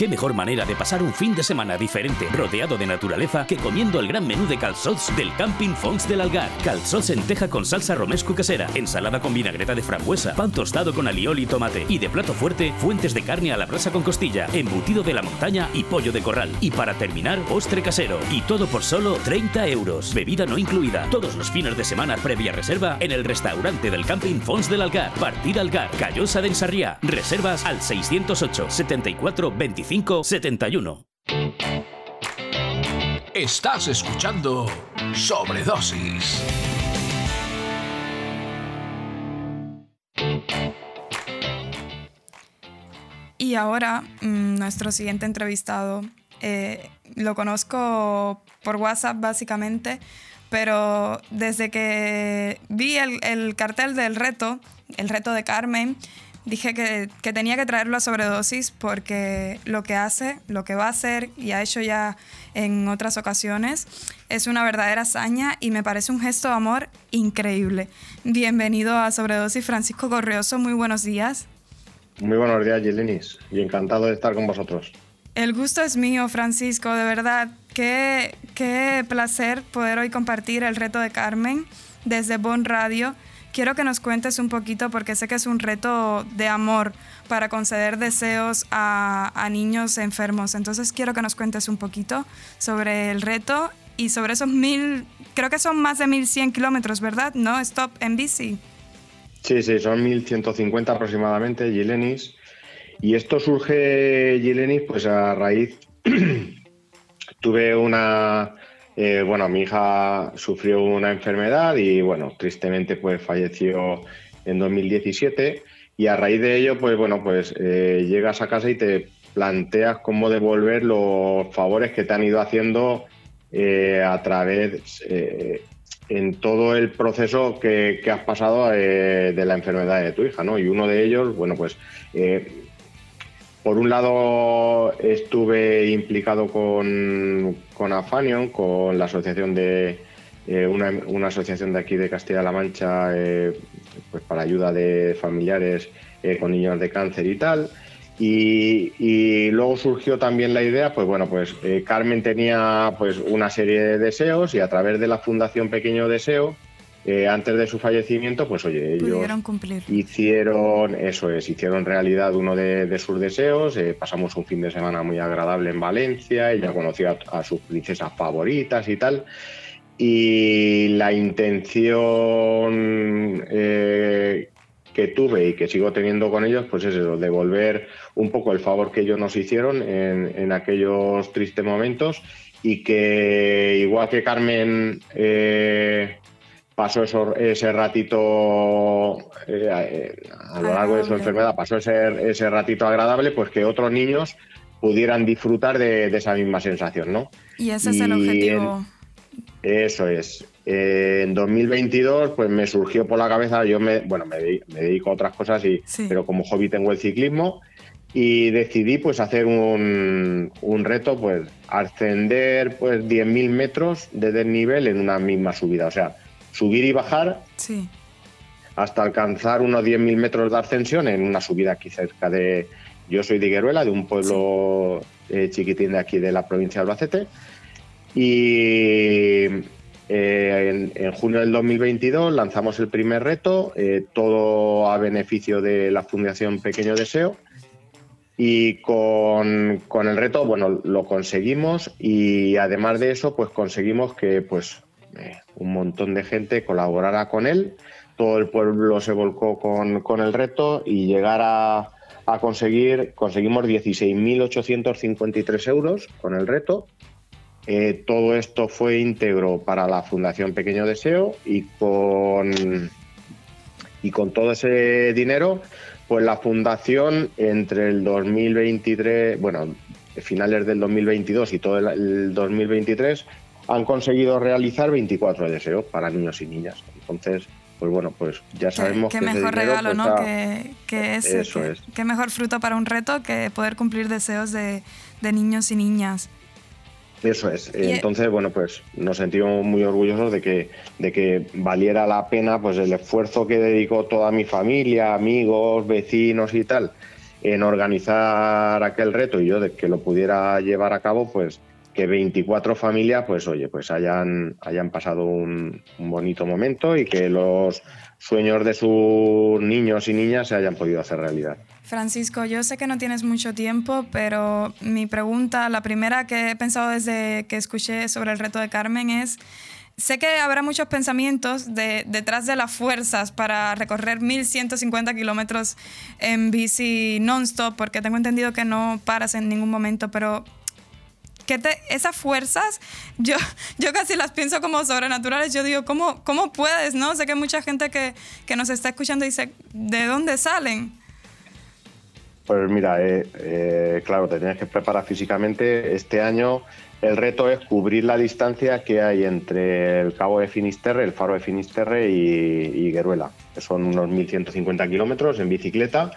¿Qué mejor manera de pasar un fin de semana diferente, rodeado de naturaleza, que comiendo el gran menú de calzots del Camping Fons del Algar? Calzots en teja con salsa romesco casera, ensalada con vinagreta de frambuesa, pan tostado con alioli y tomate, y de plato fuerte, fuentes de carne a la brasa con costilla, embutido de la montaña y pollo de corral. Y para terminar, postre casero. Y todo por solo 30 euros. Bebida no incluida. Todos los fines de semana previa reserva en el restaurante del Camping Fons del Algar. Partida Algar, Callosa de Ensarriá. Reservas al 608 74 25 71. Estás escuchando Sobredosis. Y ahora, mm, nuestro siguiente entrevistado, eh, lo conozco por WhatsApp básicamente, pero desde que vi el, el cartel del reto, el reto de Carmen, dije que, que, tenía que traerlo a sobredosis porque lo que hace, lo que va a hacer y ha hecho ya en otras ocasiones es una verdadera hazaña y me parece un gesto de amor increíble. Bienvenido a Sobredosis, Francisco Correoso, muy buenos días. Muy buenos días, Gilenis, y encantado de estar con vosotros. El gusto es mío, Francisco, de verdad. Qué, qué placer poder hoy compartir el reto de Carmen desde Bon Radio quiero que nos cuentes un poquito, porque sé que es un reto de amor para conceder deseos a, niños enfermos. Entonces quiero que nos cuentes un poquito sobre el reto y sobre esos mil, creo que son más de 1100 kilómetros, ¿verdad? ¿No? Stop en bici. Sí, sí, son 1150 aproximadamente, Gilenis. Y esto surge, Gilenis, pues a raíz, tuve una, eh, bueno, mi hija sufrió una enfermedad y, bueno, tristemente pues falleció en 2017 y a raíz de ello, pues bueno, pues eh, llegas a casa y te planteas cómo devolver los favores que te han ido haciendo eh, a través en todo el proceso que, que has pasado de la enfermedad de tu hija, ¿no? Y uno de ellos, bueno, pues por un lado, estuve implicado con, con Afanion, con la asociación de eh, una, asociación de aquí de Castilla-La Mancha, eh, pues para ayuda de familiares eh, con niños de cáncer y tal. Y, luego surgió también la idea, pues bueno, pues Carmen tenía pues una serie de deseos y a través de la Fundación Pequeño Deseo, eh, antes de su fallecimiento, pues oye, ellos hicieron, eso es, hicieron realidad uno de, sus deseos, eh, pasamos un fin de semana muy agradable en Valencia, ella conoció a, sus princesas favoritas y tal, y la intención eh, que tuve y que sigo teniendo con ellos, pues es eso, devolver un poco el favor que ellos nos hicieron en, en aquellos tristes momentos y que igual que Carmen pasó ese ratito eh, a lo largo de su enfermedad, pasó ese, ese ratito agradable, pues que otros niños pudieran disfrutar de, esa misma sensación, ¿no? Y ese es el objetivo. Eso es. Eh, en 2022, pues me surgió por la cabeza, yo me, bueno, me, dedico a otras cosas, y, pero como hobby tengo el ciclismo y decidí pues hacer un, un reto, pues ascender pues 10.000 metros de desnivel en una misma subida, o sea, subir y bajar hasta alcanzar unos 10.000 metros de ascensión en una subida aquí cerca de, yo soy de Higueruela, de un pueblo eh, chiquitín de aquí de la provincia de Albacete, y eh, en, junio del 2022 lanzamos el primer reto, eh, todo a beneficio de la Fundación Pequeño Deseo. Y con, el reto, bueno, lo conseguimos y además de eso, pues conseguimos que pues eh, un montón de gente colaborara con él. Todo el pueblo se volcó con, el reto y llegar a, a conseguir, conseguimos 16.853 euros con el reto eh, todo esto fue íntegro para la Fundación Pequeño Deseo y con, y con todo ese dinero, pues la Fundación entre el 2023, bueno, finales del 2022 y todo el, 2023, han conseguido realizar 24 deseos para niños y niñas. Entonces, pues bueno, pues ya sabemos qué, que mejor regalo, pues ¿no? Que, es, eso es. Qué mejor fruto para un reto que poder cumplir deseos de, de niños y niñas. Eso es. Entonces, bueno, pues nos sentimos muy orgullosos de que, de que valiera la pena pues el esfuerzo que dedicó toda mi familia, amigos, vecinos y tal en organizar aquel reto y yo de que lo pudiera llevar a cabo, pues que 24 familias, pues oye, pues hayan, hayan pasado un, bonito momento y que los sueños de sus niños y niñas se hayan podido hacer realidad. Francisco, yo sé que no tienes mucho tiempo, pero mi pregunta, la primera que he pensado desde que escuché sobre el reto de Carmen es, sé que habrá muchos pensamientos de, detrás de las fuerzas para recorrer 1150 kilómetros en bici non-stop, porque tengo entendido que no paras en ningún momento, pero que te, esas fuerzas, yo, yo casi las pienso como sobrenaturales. Yo digo, ¿cómo, cómo puedes? no Sé que hay mucha gente que, que nos está escuchando y dice, ¿de dónde salen? Pues mira, eh, eh, claro, te tienes que preparar físicamente. Este año el reto es cubrir la distancia que hay entre el cabo de Finisterre, el faro de Finisterre y, y Gueruela, que son unos 1.150 kilómetros en bicicleta.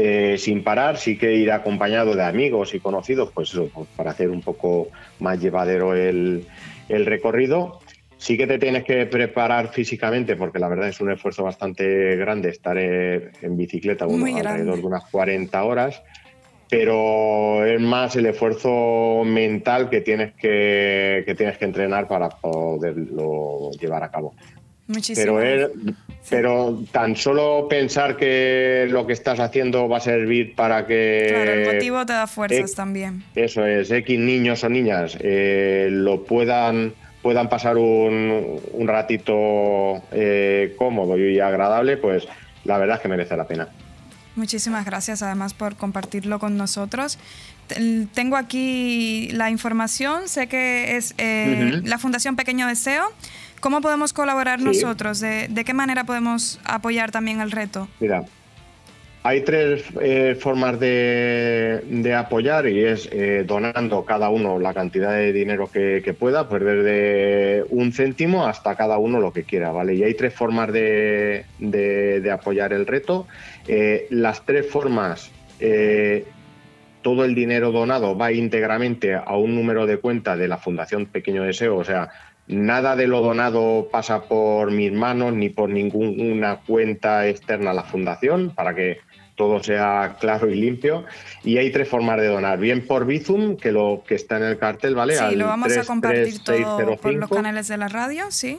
Eh, sin parar, sí que ir acompañado de amigos y conocidos, pues, pues para hacer un poco más llevadero el, el recorrido. Sí que te tienes que preparar físicamente porque la verdad es un esfuerzo bastante grande estar en bicicleta alrededor de unas 40 horas, pero es más el esfuerzo mental que tienes que, que tienes que entrenar para poderlo llevar a cabo. Muchísimo. Pero, pero tan solo pensar que lo que estás haciendo va a servir para que... Claro, el motivo te da fuerzas también. Eso es, X niños o niñas eh, lo puedan puedan pasar un, un ratito eh, cómodo y agradable, pues la verdad es que merece la pena. Muchísimas gracias además por compartirlo con nosotros. Tengo aquí la información, sé que es eh, la Fundación Pequeño Deseo. ¿Cómo podemos colaborar nosotros? ¿De, ¿De, qué manera podemos apoyar también el reto? Mira, hay tres eh, formas de, apoyar y es eh, donando cada uno la cantidad de dinero que, pueda, pues desde un céntimo hasta cada uno lo que quiera, ¿vale? Y hay tres formas de, apoyar el reto. Eh, las tres formas, todo el dinero donado va íntegramente a un número de cuenta de la Fundación Pequeño Deseo, o sea, Nada de lo donado pasa por mis manos ni por ninguna cuenta externa a la fundación para que todo sea claro y limpio. Y hay tres formas de donar. Bien por Bizum, que lo que está en el cartel, ¿vale? Sí, lo vamos a compartir todo por los canales de la radio, sí.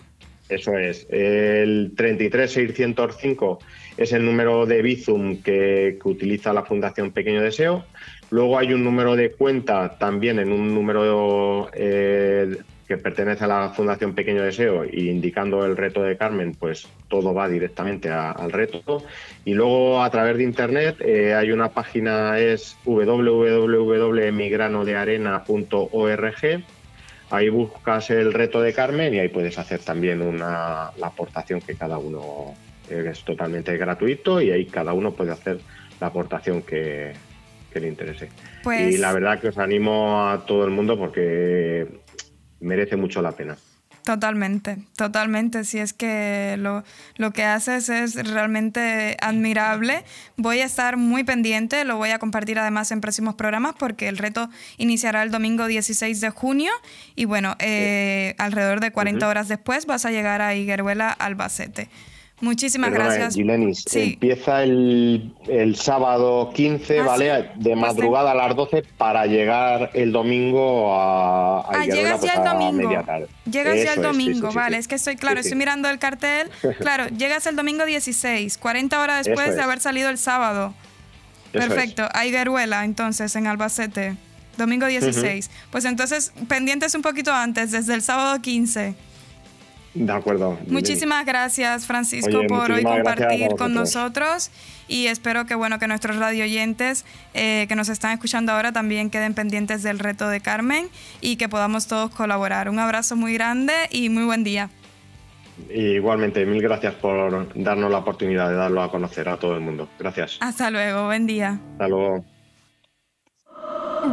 Eso es. El 33605 es el número de Bizum que, utiliza la Fundación Pequeño Deseo. Luego hay un número de cuenta también en un número eh, que pertenece a la Fundación Pequeño Deseo y indicando el reto de Carmen, pues todo va directamente al reto. Y luego a través de internet eh, hay una página, es www.migranodearena.org. Ahí buscas el reto de Carmen y ahí puedes hacer también una, la aportación que cada uno es totalmente gratuito y ahí cada uno puede hacer la aportación que, le interese. Pues y la verdad que os animo a todo el mundo porque merece mucho la pena. Totalmente, totalmente. Si es que lo, lo, que haces es realmente admirable. Voy a estar muy pendiente, lo voy a compartir además en próximos programas porque el reto iniciará el domingo 16 de junio y bueno, eh, alrededor de 40 horas después vas a llegar a Higueruela, Albacete. Muchísimas gracias. empieza el, el, sábado 15, ah, ¿vale? De pues madrugada a las 12 para llegar el domingo a, a ah, llegas ya pues, el domingo. Llegas ya el domingo, vale. es que estoy, claro, estoy mirando el cartel. Claro, llegas el domingo 16, 40 horas después de haber salido el sábado. Perfecto, a Higueruela, entonces, en Albacete. Domingo 16. Pues entonces, pendientes un poquito antes, desde el sábado 15. De acuerdo. Muchísimas gracias, Francisco, por hoy compartir con nosotros y espero que bueno que nuestros radio oyentes eh, que nos están escuchando ahora también queden pendientes del reto de Carmen y que podamos todos colaborar. Un abrazo muy grande y muy buen día. Igualmente, mil gracias por darnos la oportunidad de darlo a conocer a todo el mundo. Gracias. Hasta luego, buen día. Hasta luego.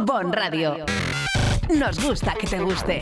Bon Radio. Nos gusta que te guste.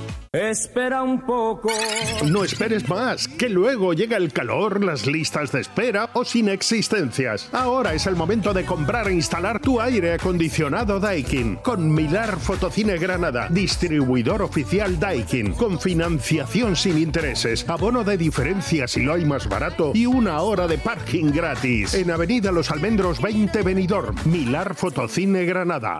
Espera un poco. No esperes más, que luego llega el calor, las listas de espera o sin existencias. Ahora es el momento de comprar e instalar tu aire acondicionado Daikin con Milar Fotocine Granada, distribuidor oficial Daikin, con financiación sin intereses, abono de diferencia si lo hay más barato y una hora de parking gratis. En Avenida Los Almendros 20 Benidorm, Milar Fotocine Granada.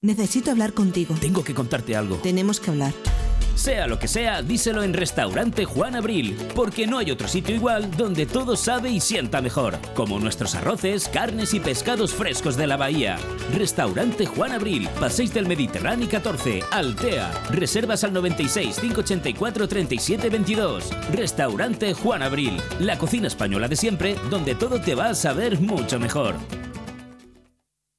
Necesito hablar contigo. Tengo que contarte algo. Tenemos que hablar. Sea lo que sea, díselo en Restaurante Juan Abril, porque no hay otro sitio igual donde todo sabe y sienta mejor, como nuestros arroces, carnes y pescados frescos de la bahía. Restaurante Juan Abril, Paséis del Mediterráneo 14, Altea. Reservas al 96 584 37 22. Restaurante Juan Abril, la cocina española de siempre, donde todo te va a saber mucho mejor.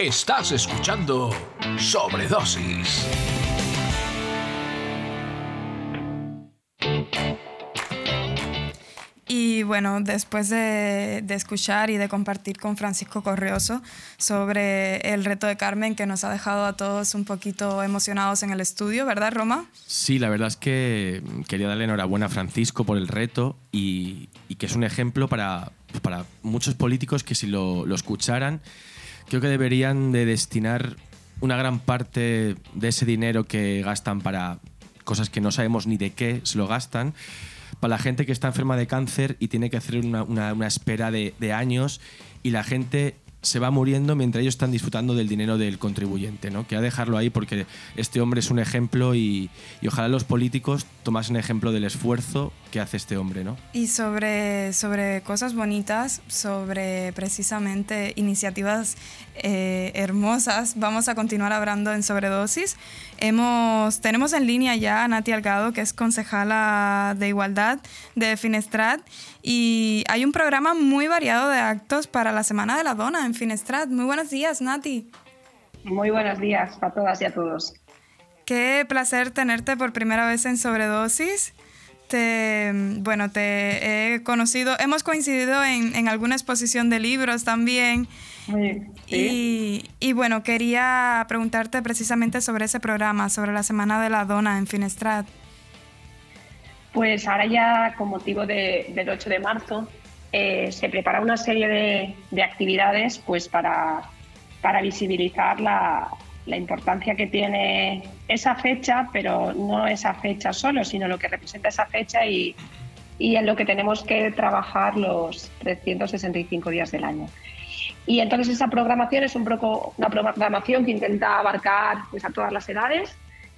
Estás escuchando Sobredosis. Y bueno, después de, escuchar y de compartir con Francisco Correoso sobre el reto de Carmen, que nos ha dejado a todos un poquito emocionados en el estudio, ¿verdad, Roma? Sí, la verdad es que quería darle enhorabuena a Francisco por el reto y, que es un ejemplo para, para muchos políticos que si lo, lo escucharan creo que deberían de destinar una gran parte de ese dinero que gastan para cosas que no sabemos ni de qué se lo gastan, para la gente que está enferma de cáncer y tiene que hacer una, espera de, años y la gente se va muriendo mientras ellos están disfrutando del dinero del contribuyente, ¿no? Que a dejarlo ahí porque este hombre es un ejemplo y, ojalá los políticos tomasen ejemplo del esfuerzo que hace este hombre, ¿no? Y sobre, sobre cosas bonitas, sobre precisamente iniciativas eh, hermosas, vamos a continuar hablando en sobredosis. Hemos, tenemos en línea ya a Nati Algado, que es concejala de igualdad de Finestrat, y hay un programa muy variado de actos para la Semana de la Dona en Finestrat. Muy buenos días, Nati. Muy buenos días para todas y a todos. Qué placer tenerte por primera vez en Sobredosis. Te, bueno, te he conocido, hemos coincidido en, en alguna exposición de libros también. Y, y, bueno, quería preguntarte precisamente sobre ese programa, sobre la Semana de la Dona en Finestrat. Pues ahora ya con motivo del 8 de marzo eh, se prepara una serie de, actividades pues para, para visibilizar la, importancia que tiene esa fecha, pero no esa fecha solo, sino lo que representa esa fecha y, en lo que tenemos que trabajar los 365 días del año. Y entonces esa programación es un poco una programación que intenta abarcar pues, a todas las edades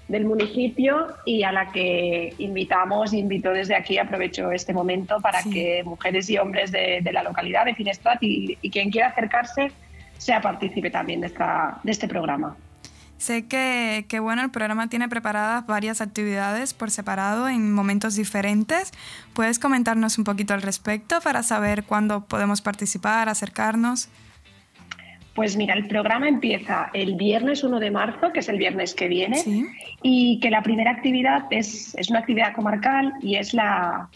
del municipio y a la que invitamos, invito desde aquí, aprovecho este momento para que mujeres y hombres de, la localidad de Finestrat y, quien quiera acercarse sea partícipe también de, esta, de este programa. Sé que, que, bueno, el programa tiene preparadas varias actividades por separado en momentos diferentes. ¿Puedes comentarnos un poquito al respecto para saber cuándo podemos participar, acercarnos? Pues mira, el programa empieza el viernes 1 de marzo, que es el viernes que viene, y que la primera actividad es, es, una actividad comarcal y es la,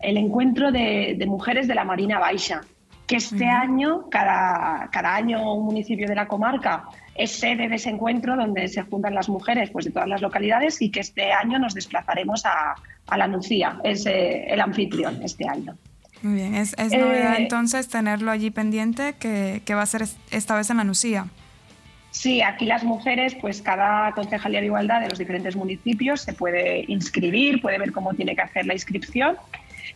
el encuentro de, de mujeres de la Marina Baixa, que este año, cada, cada año un municipio de la comarca es sede de ese encuentro donde se juntan las mujeres pues, de todas las localidades y que este año nos desplazaremos a, a la Nucía, es eh, el anfitrión este año. Muy bien, es, es novedad eh, entonces tenerlo allí pendiente, que, que, va a ser esta vez en la Nucía. Sí, aquí las mujeres, pues cada concejalía de igualdad de los diferentes municipios se puede inscribir, puede ver cómo tiene que hacer la inscripción.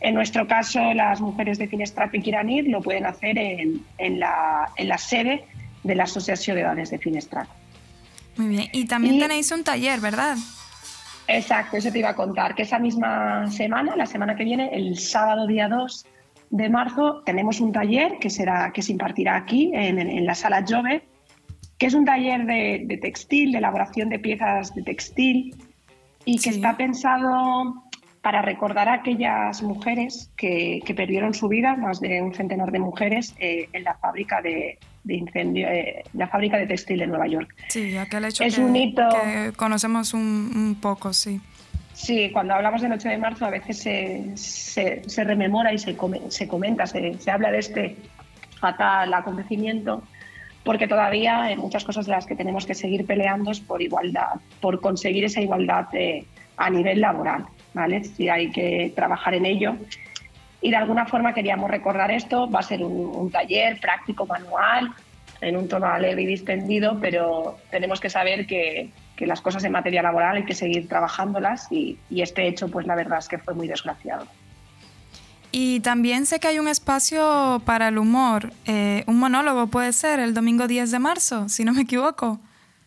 En nuestro caso, las mujeres de Finestrat que quieran ir lo pueden hacer en, en, la, en la, sede de la Asociación de Edades de Finestrat. Muy bien, y también tenéis un taller, ¿verdad? Exacto, eso te iba a contar, que esa misma semana, la semana que viene, el sábado día 2, de marzo tenemos un taller que, será, que se impartirá aquí en, la sala Jove, que es un taller de, textil, de elaboración de piezas de textil y que está pensado para recordar a aquellas mujeres que, perdieron su vida, más de un centenar de mujeres, eh, en la fábrica de, incendio, eh, la fábrica de textil de Nueva York. Sí, aquel hecho es un hito, que conocemos un, un poco, sí. Sí, cuando hablamos del 8 de marzo a veces se, rememora y se, se comenta, se, habla de este fatal acontecimiento, porque todavía hay muchas cosas de las que tenemos que seguir peleando es por igualdad, por conseguir esa igualdad a nivel laboral, ¿vale? Sí hay que trabajar en ello. Y de alguna forma queríamos recordar esto, va a ser un, un taller práctico manual, en un tono alegre y distendido, pero tenemos que saber que, que las cosas en materia laboral hay que seguir trabajándolas y, este hecho, pues la verdad es que fue muy desgraciado. Y también sé que hay un espacio para el humor, eh, un monólogo puede ser el domingo 10 de marzo, si no me equivoco.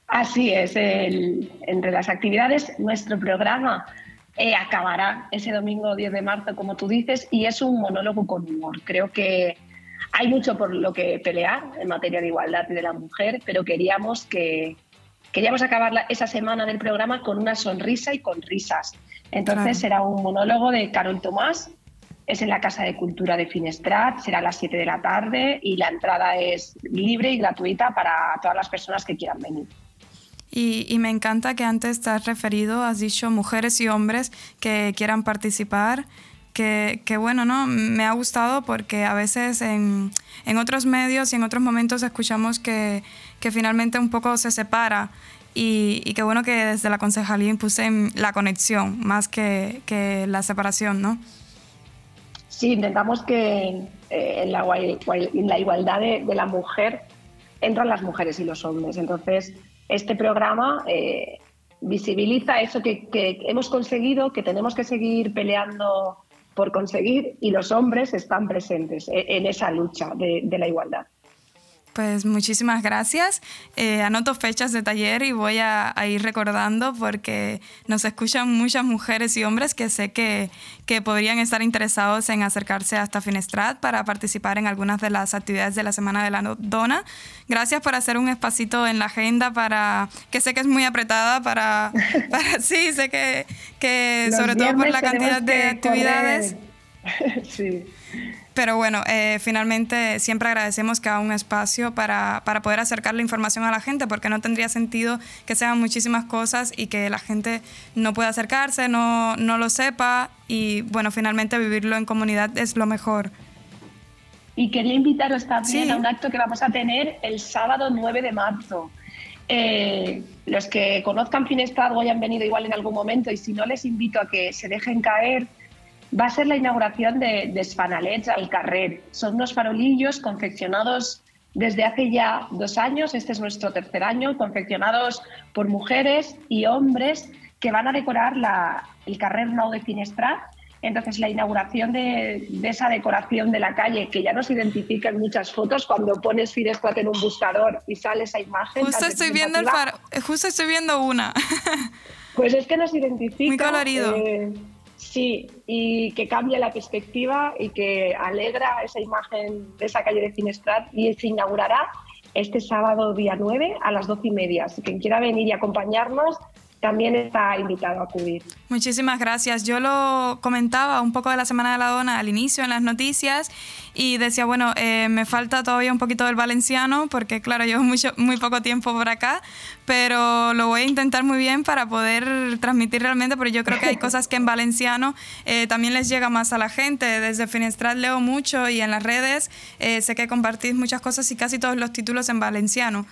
Así es, entre las actividades, nuestro programa eh, acabará ese domingo 10 de marzo, como tú dices, y es un monólogo con humor. Creo que hay mucho por lo que pelear en materia de igualdad y de la mujer, pero queríamos que, queríamos acabar esa semana del programa con una sonrisa y con risas. Entonces será un monólogo de Carol Tomás, es en la Casa de Cultura de Finestrat, será a las 7 de la tarde y la entrada es libre y gratuita para todas las personas que quieran venir. Y, me encanta que antes te has referido, has dicho mujeres y hombres que quieran participar. Que, que, bueno, ¿no? Me ha gustado porque a veces en, otros medios y en otros momentos escuchamos que, que finalmente un poco se separa y, y qué bueno que desde la concejalía impuse la conexión más que, que la separación, ¿no? Sí, intentamos que eh, en, la, en, la, igualdad de, la mujer entran las mujeres y los hombres. Entonces, este programa eh, visibiliza eso que, hemos conseguido, que tenemos que seguir peleando por conseguir y los hombres están presentes en, en esa lucha de la igualdad. Pues muchísimas gracias. Eh, anoto fechas de taller y voy a, ir recordando porque nos escuchan muchas mujeres y hombres que sé que, que podrían estar interesados en acercarse hasta Finestrat para participar en algunas de las actividades de la Semana de la Dona. Gracias por hacer un espacito en la agenda para, que sé que es muy apretada para, para sí, sé que, que sobre todo por la cantidad de actividades. sí. Pero bueno, eh, finalmente siempre agradecemos que haga un espacio para, para, poder acercar la información a la gente, porque no tendría sentido que sean muchísimas cosas y que la gente no pueda acercarse, no, no lo sepa y bueno, finalmente vivirlo en comunidad es lo mejor. Y quería invitaros también a un acto que vamos a tener el sábado 9 de marzo. Eh, los que conozcan Finestrat o hayan venido igual en algún momento y si no les invito a que se dejen caer va a ser la inauguración de, de al Carrer. Son unos farolillos confeccionados desde hace ya dos años, este es nuestro tercer año, confeccionados por mujeres y hombres que van a decorar la, el Carrer Nou de Finestrat. Entonces, la inauguración de, esa decoración de la calle, que ya nos identifica en muchas fotos, cuando pones Finestrat en un buscador y sale esa imagen. Justo, estoy viendo, el justo estoy viendo una. pues es que nos identifica. Muy colorido. Eh, Sí, y que cambia la perspectiva y que alegra esa imagen de esa calle de Finestrat y se inaugurará este sábado día 9 a las 12 y media. Si quien quiera venir y acompañarnos, también está invitado a acudir. Muchísimas gracias. Yo lo comentaba un poco de la Semana de la Dona al inicio en las noticias y decía, bueno, eh, me falta todavía un poquito del valenciano porque, claro, llevo mucho, muy poco tiempo por acá, pero lo voy a intentar muy bien para poder transmitir realmente, porque yo creo que hay cosas que en valenciano eh, también les llega más a la gente. Desde Finestrat leo mucho y en las redes eh, sé que compartís muchas cosas y casi todos los títulos en valenciano.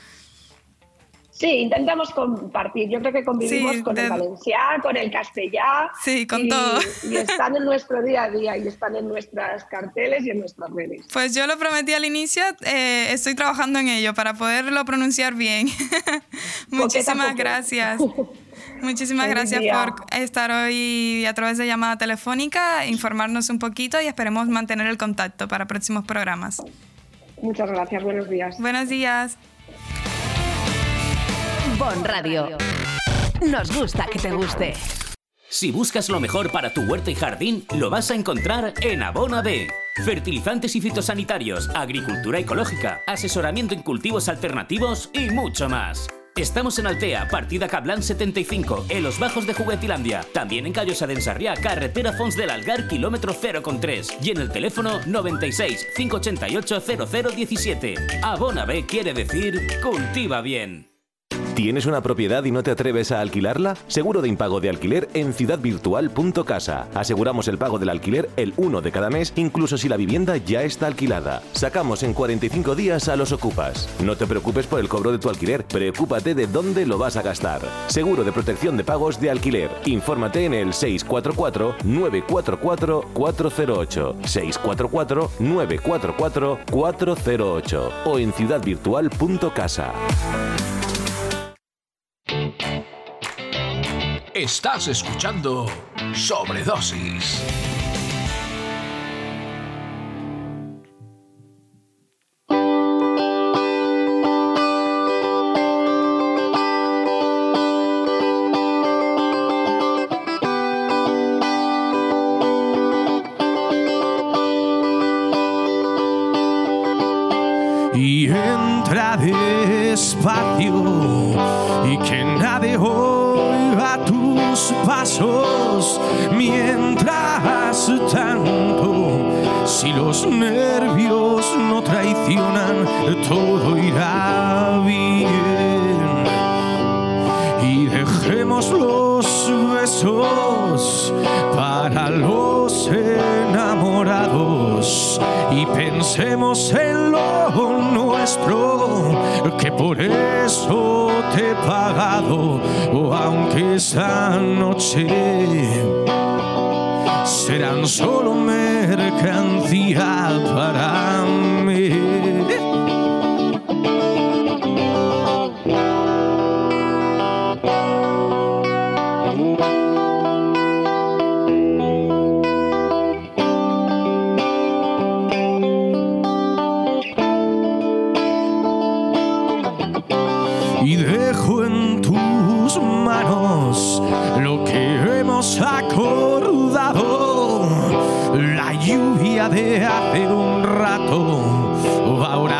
Sí, intentamos compartir. Yo creo que convivimos con el valenciano, con el castellano. Sí, con y, todo. Y están en nuestro día a día y están en nuestras carteles y en nuestras redes. Pues yo lo prometí al inicio, eh, estoy trabajando en ello para poderlo pronunciar bien. Muchísimas gracias. Muchísimas gracias por estar hoy a través de llamada telefónica, informarnos un poquito y esperemos mantener el contacto para próximos programas. Muchas gracias, buenos días. Buenos días. Bon Radio. Nos gusta que te guste. Si buscas lo mejor para tu huerta y jardín, lo vas a encontrar en Abona B. Fertilizantes y fitosanitarios, agricultura ecológica, asesoramiento en cultivos alternativos y mucho más. Estamos en Altea, partida Cablan 75, en los bajos de Juguetilandia. También en Callosa de carretera Fons del Algar, kilómetro 0,3. Y en el teléfono 96 588 0017. Abona B quiere decir cultiva bien. ¿Tienes una propiedad y no te atreves a alquilarla? Seguro de impago de alquiler en ciudadvirtual.casa. Aseguramos el pago del alquiler el 1 de cada mes, incluso si la vivienda ya está alquilada. Sacamos en 45 días a los ocupas. No te preocupes por el cobro de tu alquiler, preocúpate de dónde lo vas a gastar. Seguro de protección de pagos de alquiler. Infórmate en el 644-944-408. 644-944-408 o en ciudadvirtual.casa. Estás escuchando Sobredosis. Mientras tanto si los nervios no traicionan todo irá bien. Y dejemos los besos para los enamorados y pensemos en nuestro que por eso te he pagado aunque esta noche serán solo mercancía para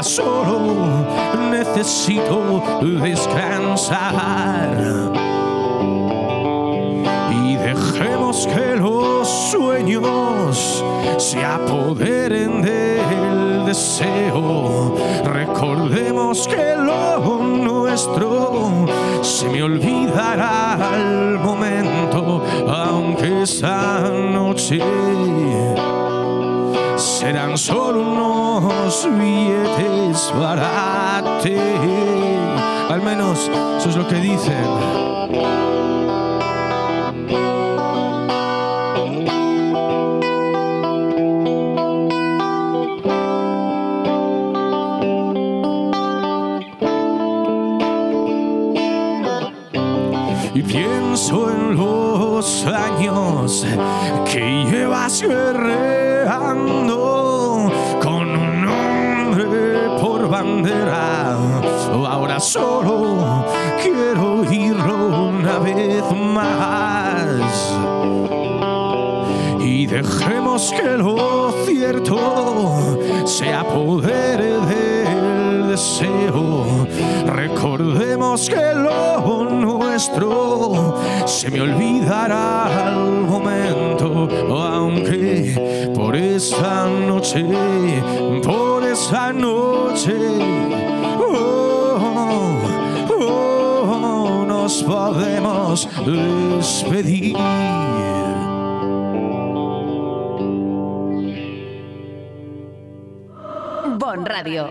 solo necesito descansar. Y dejemos que los sueños se apoderen del deseo. Recordemos que lo nuestro se me olvidará al momento, aunque esa noche serán solo unos billetes para ti. Al menos eso es lo que dicen. y pienso en los años que llevas con un hombre por bandera. Ahora solo quiero oírlo una vez más. Y dejemos que lo cierto se apodere del deseo. Recordemos que lo nuestro se me olvidará al momento, aunque por esa noche, por esa noche, oh, oh, nos podemos despedir. Bon Radio.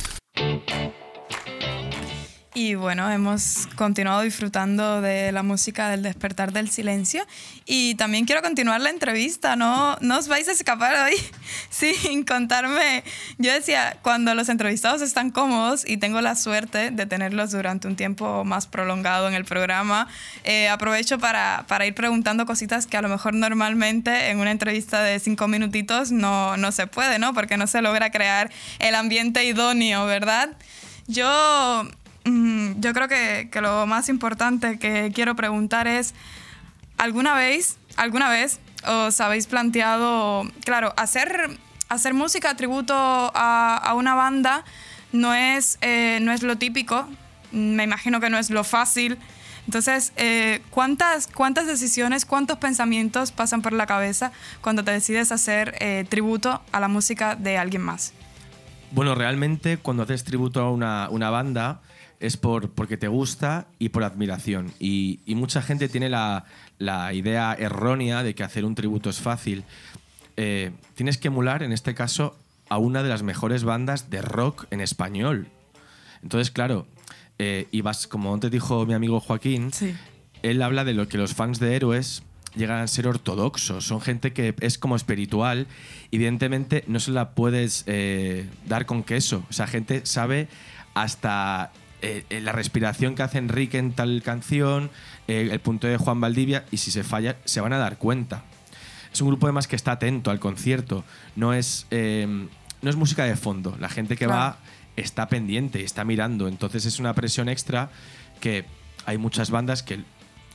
Y bueno, hemos continuado disfrutando de la música del despertar del silencio y también quiero continuar la entrevista, no, no os vais a escapar hoy sin contarme. Yo decía, cuando los entrevistados están cómodos y tengo la suerte de tenerlos durante un tiempo más prolongado en el programa, eh, aprovecho para, para, ir preguntando cositas que a lo mejor normalmente en una entrevista de cinco minutitos no, no se puede, ¿no? Porque no se logra crear el ambiente idóneo, ¿verdad? Yo yo creo que, que, lo más importante que quiero preguntar es, ¿alguna vez, alguna vez os habéis planteado, claro, hacer, hacer música tributo a, a una banda no es, eh, no es lo típico, me imagino que no es lo fácil. Entonces, eh, ¿cuántas, ¿cuántas decisiones, cuántos pensamientos pasan por la cabeza cuando te decides hacer eh, tributo a la música de alguien más? Bueno, realmente cuando haces tributo a una, una banda, es por, porque te gusta y por admiración. Y, y mucha gente tiene la, la, idea errónea de que hacer un tributo es fácil. Eh, tienes que emular, en este caso, a una de las mejores bandas de rock en español. Entonces, claro, eh, y vas, como antes dijo mi amigo Joaquín, sí. él habla de lo que los fans de héroes llegan a ser ortodoxos, son gente que es como espiritual, evidentemente no se la puedes eh, dar con queso, o sea, gente sabe hasta eh, la respiración que hace Enrique en tal canción, eh, el punto de Juan Valdivia, y si se falla, se van a dar cuenta. Es un grupo además que está atento al concierto, no es, eh, no es música de fondo, la gente que Claro. va está pendiente, está mirando, entonces es una presión extra que hay muchas bandas que,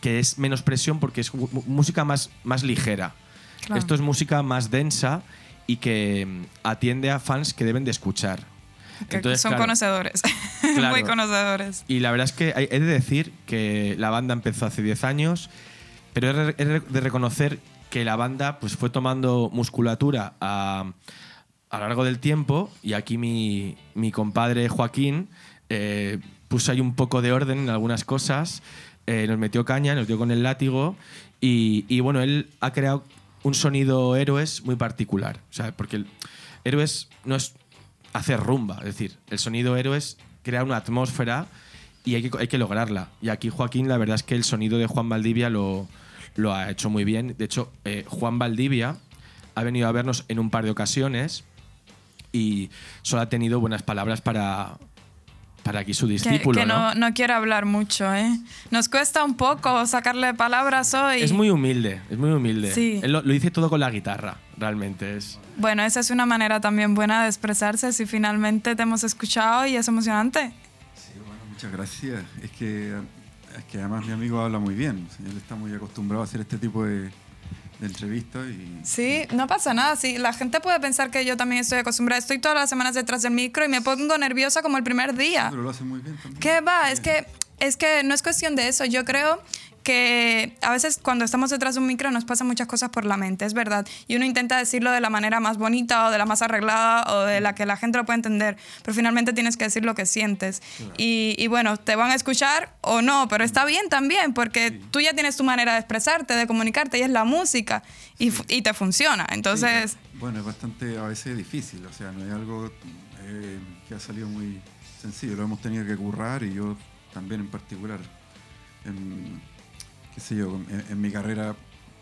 que es menos presión porque es música más, más ligera. Claro. Esto es música más densa y que mm, atiende a fans que deben de escuchar. Entonces, son claro, conocedores, Claro. muy conocedores. y la verdad es que hay- he de decir que la banda empezó hace 10 años, pero re- de reconocer que la banda pues, fue tomando musculatura a, a lo largo del tiempo. Y aquí mi, mi compadre Joaquín eh, puso ahí un poco de orden en algunas cosas, eh, nos metió caña, nos dio con el látigo. Y, y, bueno, él ha creado un sonido héroes muy particular, o sea, porque el héroes no es hacer rumba, es decir, el sonido héroes crea una atmósfera y hay que, hay que lograrla. Y aquí Joaquín, la verdad es que el sonido de Juan Valdivia lo, lo ha hecho muy bien. De hecho, eh, Juan Valdivia ha venido a vernos en un par de ocasiones y solo ha tenido buenas palabras para, para aquí su Que, discípulo. que ¿no? no, no quiere hablar mucho, ¿eh? Nos cuesta un poco sacarle palabras hoy. Es muy humilde, es muy humilde. Sí. Él lo, lo dice todo con la guitarra. Realmente es. Bueno, esa es una manera también buena de expresarse si finalmente te hemos escuchado y es emocionante. Sí, bueno, muchas gracias. Es que, es que además mi amigo habla muy bien. Él está muy acostumbrado a hacer este tipo de, de entrevistas y... Sí, no pasa nada. Sí, la gente puede pensar que yo también estoy acostumbrada. Estoy todas las semanas detrás del micro y me pongo nerviosa como el primer día. Pero lo hace muy bien también. ¿Qué va? Es que, es que no es cuestión de eso. Yo creo que a veces cuando estamos detrás de un micro nos pasan muchas cosas por la mente, es verdad. Y uno intenta decirlo de la manera más bonita o de la más arreglada o de la que la gente lo puede entender, pero finalmente tienes que decir lo que sientes. Y, y, bueno, te van a escuchar o no, pero está bien también, porque tú ya tienes tu manera de expresarte, de comunicarte, y es la música, y, y te funciona. Entonces... Sí, bueno, es bastante a veces difícil, o sea, no es algo eh, que ha salido muy sencillo, lo hemos tenido que currar y yo también en particular. En, qué sé yo, en, en, mi carrera,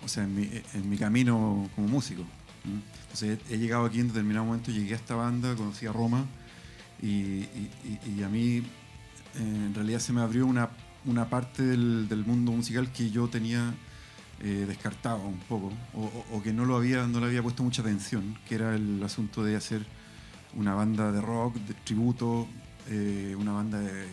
o sea, en mi, en mi camino como músico. Entonces he, he, llegado aquí en determinado momento, llegué a esta banda, conocí a Roma y, y, y a mí eh, en realidad se me abrió una, una parte del, del, mundo musical que yo tenía eh, descartado un poco o, o, o, que no lo había no le había puesto mucha atención, que era el asunto de hacer una banda de rock, de tributo, eh, una banda de,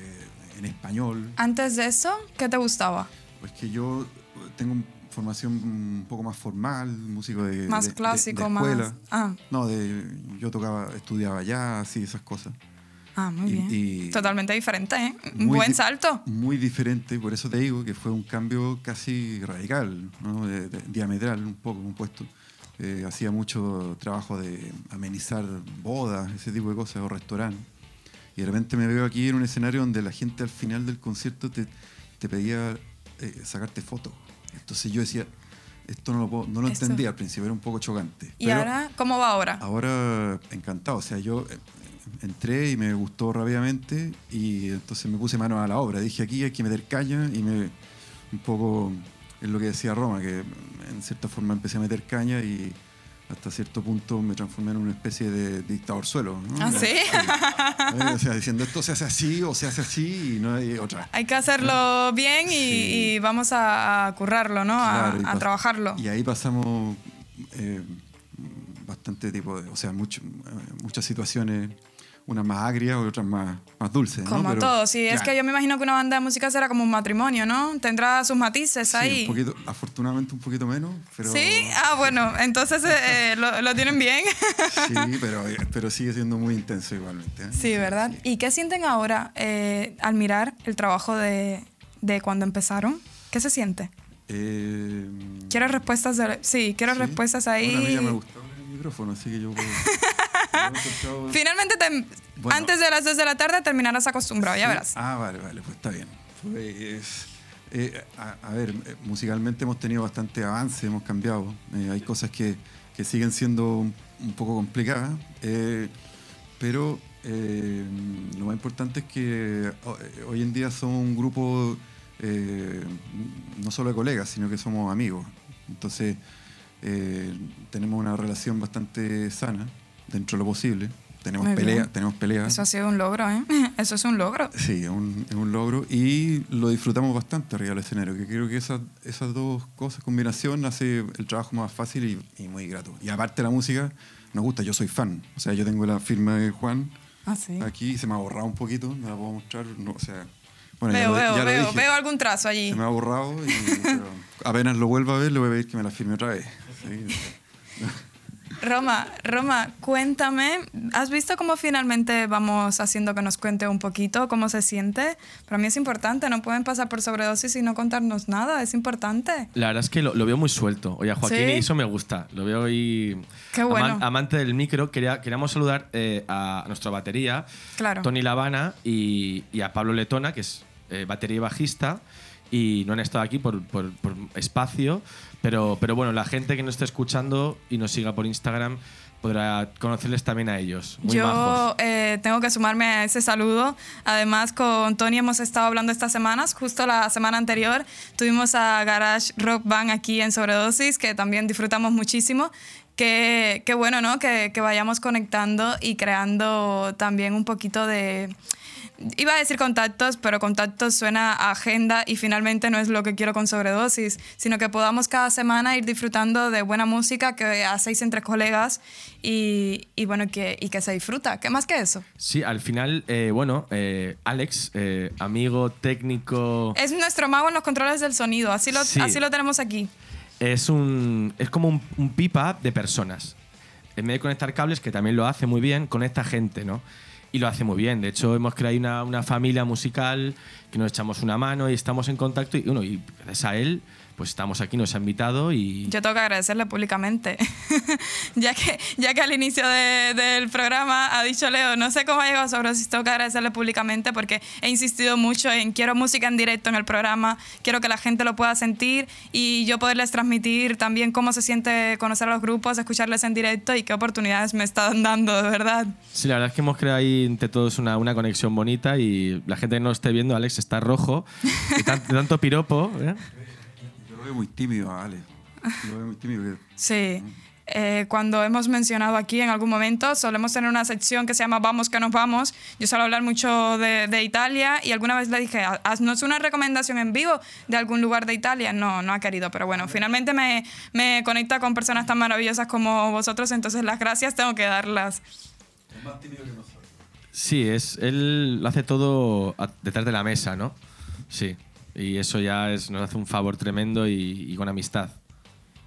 en español. Antes de eso, ¿qué te gustaba? Pues que yo tengo formación un poco más formal, músico de, más de, clásico, de, de escuela. más. Ah. No, de, yo tocaba, estudiaba jazz y esas cosas. Ah, muy y, bien. Y Totalmente diferente, ¿eh? Un buen salto. Muy diferente, por eso te digo que fue un cambio casi radical, ¿no? diametral un poco, un puesto. Eh, hacía mucho trabajo de amenizar bodas, ese tipo de cosas, o restaurantes. Y de repente me veo aquí en un escenario donde la gente al final del concierto te, te pedía eh, sacarte fotos. Entonces yo decía, esto no lo, puedo, no lo entendía al principio, era un poco chocante. ¿Y ahora cómo va ahora? Ahora encantado, o sea, yo eh, entré y me gustó rápidamente y entonces me puse mano a la obra. Dije, aquí hay que meter caña y me un poco es lo que decía Roma, que en cierta forma empecé a meter caña y hasta cierto punto me transformé en una especie de dictador suelo. ¿no? ¿Ah, sí? sí. O sea, diciendo esto se hace así o se hace así y no hay otra. Hay que hacerlo bien y, sí. y vamos a, a, currarlo, ¿no? Claro, a, a trabajarlo. Y ahí pasamos eh, bastante tipo de, o sea, mucho, muchas situaciones unas más agrias y otras más, más dulces. Como ¿no? Pero, todo, sí. Claro. Es que yo me imagino que una banda de música será como un matrimonio, ¿no? Tendrá sus matices sí, ahí. Un poquito, afortunadamente un poquito menos. Pero... Sí, ah, bueno, entonces eh, lo, lo, tienen bien. sí, pero, pero sigue siendo muy intenso igualmente. ¿eh? Sí, ¿verdad? Sí. ¿Y qué sienten ahora eh, al mirar el trabajo de, de cuando empezaron? ¿Qué se siente? Eh, quiero respuestas de, sí quiero ¿sí? respuestas ahí bueno, a mí ya me gusta el micrófono así que yo puedo, finalmente te, bueno, antes de las 2 de la tarde terminarás acostumbrado ¿sí? ya verás. Ah vale vale pues está bien. Pues, eh, a, a, ver eh, musicalmente hemos tenido bastante avance hemos cambiado. Eh, hay cosas que, que, siguen siendo un, poco complicadas eh, pero eh, lo más importante es que hoy en día somos un grupo eh, no solo de colegas, sino que somos amigos. Entonces, eh, tenemos una relación bastante sana, dentro de lo posible. Tenemos peleas, tenemos peleas. Eso ha sido un logro, ¿eh? Eso es un logro. Sí, es un, es un logro. Y lo disfrutamos bastante arriba del escenario, que creo que esas, esas dos cosas, combinación, hace el trabajo más fácil y, y muy grato. Y aparte la música, nos gusta, yo soy fan. O sea, yo tengo la firma de Juan ah, ¿sí? aquí, se me ha borrado un poquito, me la puedo mostrar. No, o sea, bueno, veo, ya lo, ya veo, veo, veo, algún trazo allí. Se me ha borrado y apenas lo vuelva a ver, le voy a pedir que me la firme otra vez. Sí. Roma, Roma, cuéntame, ¿has visto cómo finalmente vamos haciendo que nos cuente un poquito cómo se siente? Para mí es importante, no pueden pasar por sobredosis y no contarnos nada, es importante. La verdad es que lo, lo veo muy suelto. Oye, a Joaquín ¿Sí? y eso me gusta, lo veo ahí Qué bueno. Aman, amante del micro. Quería, queríamos saludar eh, a nuestra batería, claro. Tony Lavana, y, y, a Pablo Letona, que es eh, batería y bajista, y no han estado aquí por, por, por espacio, pero, pero bueno, la gente que nos esté escuchando y nos siga por Instagram podrá conocerles también a ellos. Muy Yo eh, tengo que sumarme a ese saludo. Además, con Tony hemos estado hablando estas semanas. Justo la semana anterior tuvimos a Garage Rock Band aquí en Sobredosis, que también disfrutamos muchísimo. Qué, bueno, ¿no? Que, que vayamos conectando y creando también un poquito de iba a decir contactos, pero contactos suena a agenda y finalmente no es lo que quiero con sobredosis, sino que podamos cada semana ir disfrutando de buena música que hacéis entre colegas y, y bueno, que, y que se disfruta. ¿Qué más que eso? Sí, al final, eh, bueno, eh, Alex, eh, amigo técnico... Es nuestro mago en los controles del sonido, así lo, Sí. así lo tenemos aquí. Es, un, es como un, un pipa de personas. En vez de conectar cables, que también lo hace muy bien, conecta gente, ¿no? Y lo hace muy bien. De hecho, hemos creado una, una familia musical que nos echamos una mano y estamos en contacto. Y, bueno, y gracias a él, pues estamos aquí, nos ha invitado y... Yo tengo que agradecerle públicamente, ya, que, ya que al inicio de- del programa ha dicho Leo, no sé cómo ha llegado sobre eso, tengo que agradecerle públicamente porque he insistido mucho en quiero música en directo en el programa, quiero que la gente lo pueda sentir y yo poderles transmitir también cómo se siente conocer a los grupos, escucharles en directo y qué oportunidades me están dando, de verdad. Sí, la verdad es que hemos creado ahí entre todos una, una conexión bonita y la gente que no esté viendo, Alex está rojo, de tan- de tanto piropo. ¿eh? Veo muy tímido, Ale. Lo veo muy tímido. que- Sí. Eh, cuando hemos mencionado aquí en algún momento, solemos tener una sección que se llama Vamos que nos vamos. Yo suelo hablar mucho de, de Italia y alguna vez le dije, "Ha- haznos una recomendación en vivo de algún lugar de Italia. No, no ha querido, pero bueno, finalmente me, me conecta con personas tan maravillosas como vosotros, entonces las gracias tengo que darlas. Sí, es, él lo hace todo a- detrás de la mesa, ¿no? Sí. Y eso ya es, nos hace un favor tremendo y, y con amistad.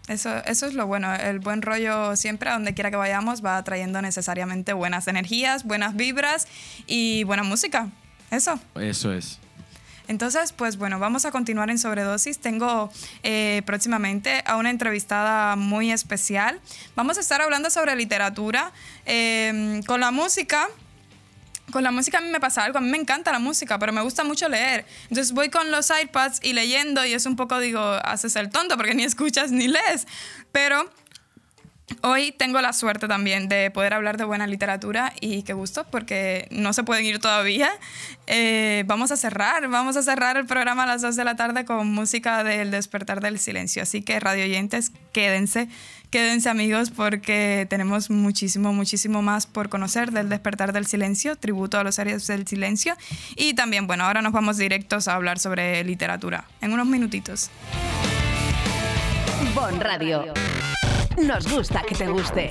Eso, eso es lo bueno, el buen rollo siempre a donde quiera que vayamos va trayendo necesariamente buenas energías, buenas vibras y buena música. Eso. Eso es. Entonces, pues bueno, vamos a continuar en Sobredosis. Tengo eh, próximamente a una entrevistada muy especial. Vamos a estar hablando sobre literatura. Eh, con la música, con la música a mí me pasa algo. A mí me encanta la música, pero me gusta mucho leer. Entonces voy con los iPads y leyendo y es un poco, digo, haces el tonto porque ni escuchas ni lees. Pero Hoy tengo la suerte también de poder hablar de buena literatura y qué gusto porque no se pueden ir todavía. Eh, vamos a cerrar, vamos a cerrar el programa a las 2 de la tarde con música del despertar del silencio. Así que radio oyentes, quédense, quédense amigos porque tenemos muchísimo, muchísimo más por conocer del despertar del silencio, tributo a los héroes del silencio. Y también, bueno, ahora nos vamos directos a hablar sobre literatura en unos minutitos. Bon Radio. Nos gusta que te guste.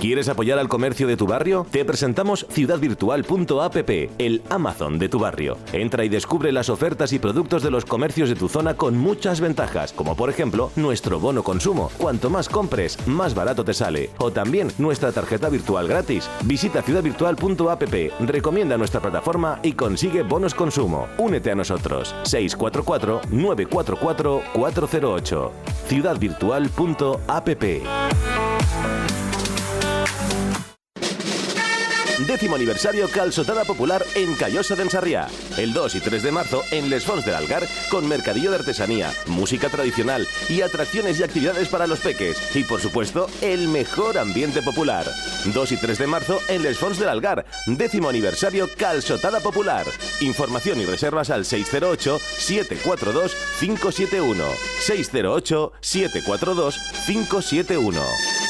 ¿Quieres apoyar al comercio de tu barrio? Te presentamos ciudadvirtual.app, el Amazon de tu barrio. Entra y descubre las ofertas y productos de los comercios de tu zona con muchas ventajas, como por ejemplo nuestro bono consumo. Cuanto más compres, más barato te sale. O también nuestra tarjeta virtual gratis. Visita ciudadvirtual.app, recomienda nuestra plataforma y consigue bonos consumo. Únete a nosotros. 644-944-408. ciudadvirtual.app. Décimo aniversario Calçotada Popular en Callosa de Ensarriá. El 2 y 3 de marzo en Les Fonts del Algar con mercadillo de artesanía, música tradicional y atracciones y actividades para los peques. Y por supuesto, el mejor ambiente popular. 2 y 3 de marzo en Les Fonts del Algar. Décimo aniversario Calçotada Popular. Información y reservas al 608-742-571. 608-742-571.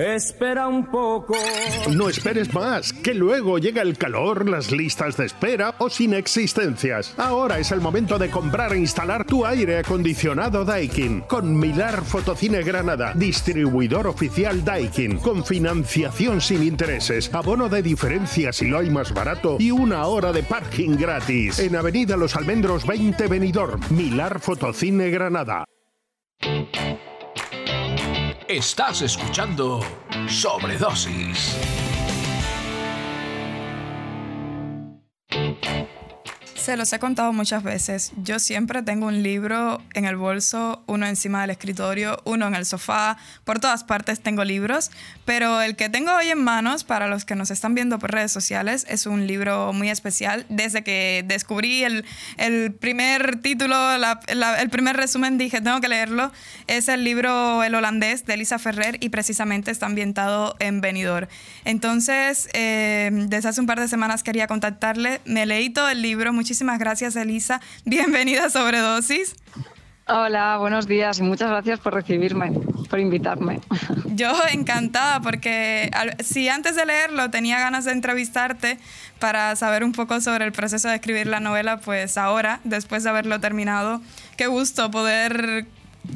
Espera un poco. No esperes más, que luego llega el calor, las listas de espera o sin existencias. Ahora es el momento de comprar e instalar tu aire acondicionado Daikin con Milar Fotocine Granada, distribuidor oficial Daikin, con financiación sin intereses, abono de diferencia si lo hay más barato y una hora de parking gratis. En Avenida Los Almendros 20 Benidorm, Milar Fotocine Granada. Estás escuchando Sobredosis. Se los he contado muchas veces. Yo siempre tengo un libro en el bolso, uno encima del escritorio, uno en el sofá. Por todas partes tengo libros, pero el que tengo hoy en manos, para los que nos están viendo por redes sociales, es un libro muy especial. Desde que descubrí el, el primer título, la- la- el primer resumen, dije, tengo que leerlo. Es el libro El holandés de Elisa Ferrer y precisamente está ambientado en Benidorm. Entonces, eh, desde hace un par de semanas quería contactarle. Me leí todo el libro. Muchísimas gracias, Elisa. Bienvenida a Sobredosis. Hola, buenos días y muchas gracias por recibirme, por invitarme. Yo encantada porque al- si antes de leerlo tenía ganas de entrevistarte para saber un poco sobre el proceso de escribir la novela, pues ahora, después de haberlo terminado, qué gusto poder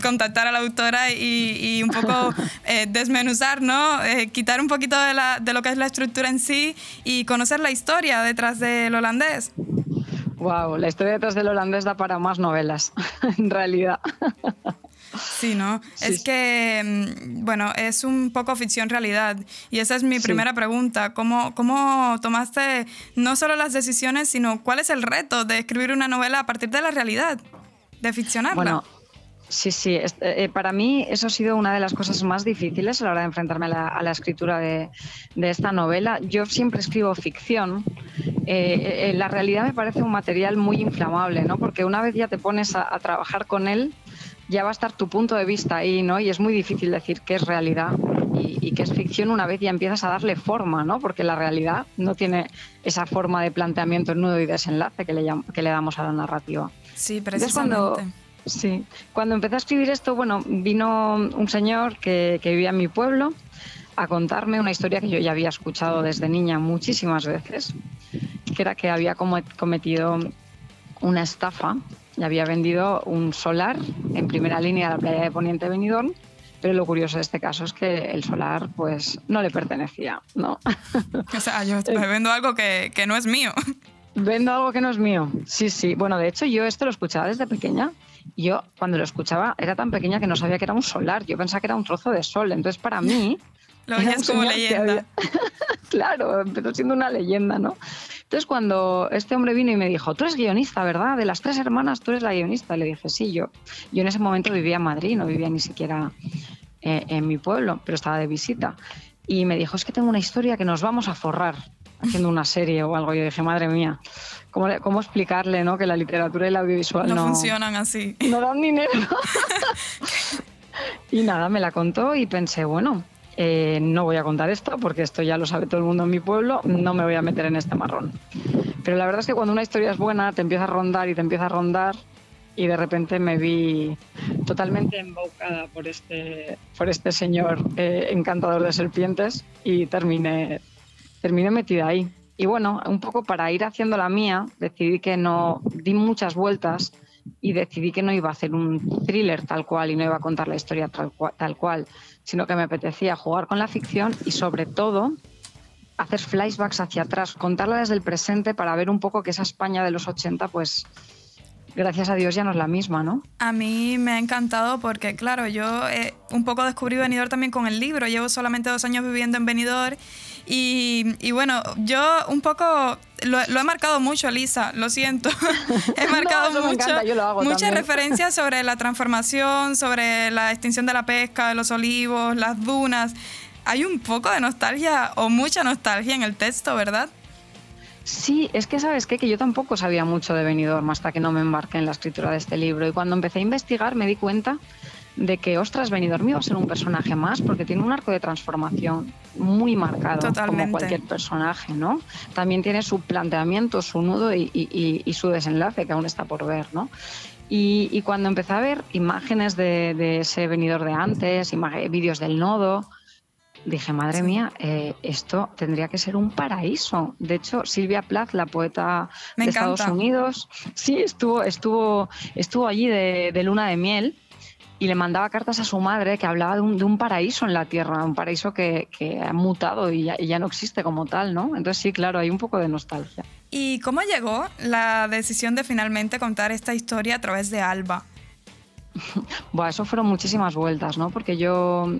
contactar a la autora y, y un poco eh, desmenuzar, ¿no? Eh, quitar un poquito de, la- de lo que es la estructura en sí y conocer la historia detrás del holandés. Wow, la historia detrás del holandés da para más novelas, en realidad. Sí, ¿no? Es que, mm, bueno, es un poco ficción realidad. Y esa es mi Sí. primera pregunta. ¿Cómo, ¿Cómo tomaste no solo las decisiones, sino cuál es el reto de escribir una novela a partir de la realidad? De ficcionarla. Bueno, sí, sí. es- eh, para mí eso ha sido una de las cosas más difíciles a la hora de enfrentarme a la, a la escritura de, de esta novela. Yo siempre escribo ficción. Eh, eh, la realidad me parece un material muy inflamable, ¿no? Porque una vez ya te pones a, a trabajar con él, ya va a estar tu punto de vista ahí, ¿no? Y es muy difícil decir qué es realidad y, y qué es ficción una vez ya empiezas a darle forma, ¿no? Porque la realidad no tiene esa forma de planteamiento, nudo y desenlace que le, que le damos a la narrativa. sí, Entonces, cuando, precisamente. Sí, cuando empecé a escribir esto, bueno, vino un señor que, que vivía en mi pueblo a contarme una historia que yo ya había escuchado desde niña muchísimas veces, que era que había cometido una estafa y había vendido un solar en primera línea a la playa de Poniente Benidorm, pero lo curioso de este caso es que el solar pues no le pertenecía, ¿no? O sea, yo estoy vendo algo que, que no es mío. Vendo algo que no es mío. Sí, sí. Bueno, de hecho, yo esto lo escuchaba desde pequeña. Y Yo, cuando lo escuchaba, era tan pequeña que no sabía que era un solar. Yo pensaba que era un trozo de sol. Entonces, para mí. Lo veías como leyenda. había- claro, empezó siendo una leyenda, ¿no? Entonces, cuando este hombre vino y me dijo, tú eres guionista, ¿verdad? De las tres hermanas, tú eres la guionista. Le dije, sí, yo. Yo en ese momento vivía en Madrid, no vivía ni siquiera eh, en mi pueblo, pero estaba de visita. Y me dijo, es que tengo una historia que nos vamos a forrar haciendo una serie o algo. Yo dije, madre mía, ¿cómo, cómo explicarle ¿no? que la literatura y el audiovisual No, no, funcionan así. no dan dinero? y nada, me la contó y pensé, bueno, eh, no voy a contar esto porque esto ya lo sabe todo el mundo en mi pueblo, no me voy a meter en este marrón. Pero la verdad es que cuando una historia es buena, te empieza a rondar y te empieza a rondar y de repente me vi totalmente embaucada por este, por este señor eh, encantador de serpientes y terminé, terminé metida ahí. Y bueno, un poco para ir haciendo la mía, decidí que no, di muchas vueltas y decidí que no iba a hacer un thriller tal cual y no iba a contar la historia tal cual, tal cual sino que me apetecía jugar con la ficción y sobre todo hacer flashbacks hacia atrás, contarla desde el presente para ver un poco que esa España de los 80, pues gracias a Dios ya no es la misma, ¿no? A mí me ha encantado porque, claro, yo eh, un poco descubrí Benidorm también con el libro. Llevo solamente dos años viviendo en Benidorm y, y bueno, yo un poco lo, lo he marcado mucho, Elisa, lo siento. he marcado mucho, encanta, muchas también. referencias sobre la transformación, sobre la extinción de la pesca, de los olivos, las dunas. Hay un poco de nostalgia o mucha nostalgia en el texto, ¿verdad? Sí, es que sabes qué? que yo tampoco sabía mucho de Benidorm hasta que no me embarqué en la escritura de este libro y cuando empecé a investigar me di cuenta de que, ostras, Benidorm iba a ser un personaje más porque tiene un arco de transformación muy marcado, Totalmente. como cualquier personaje, ¿no? También tiene su planteamiento, su nudo y, y- y- y su desenlace, que aún está por ver, ¿no? Y, y cuando empecé a ver imágenes de, de ese Benidorm de antes, vídeos del nodo, dije, madre mía, eh, esto tendría que ser un paraíso. De hecho, Silvia Plath, la poeta Me de encanta. Estados Unidos, sí, estuvo, estuvo, estuvo allí de, de luna de miel y le mandaba cartas a su madre que hablaba de un, de un paraíso en la Tierra, un paraíso que, que ha mutado y ya, y ya no existe como tal, ¿no? Entonces sí, claro, hay un poco de nostalgia. ¿Y cómo llegó la decisión de finalmente contar esta historia a través de Alba? Bueno, eso fueron muchísimas vueltas, ¿no? Porque yo,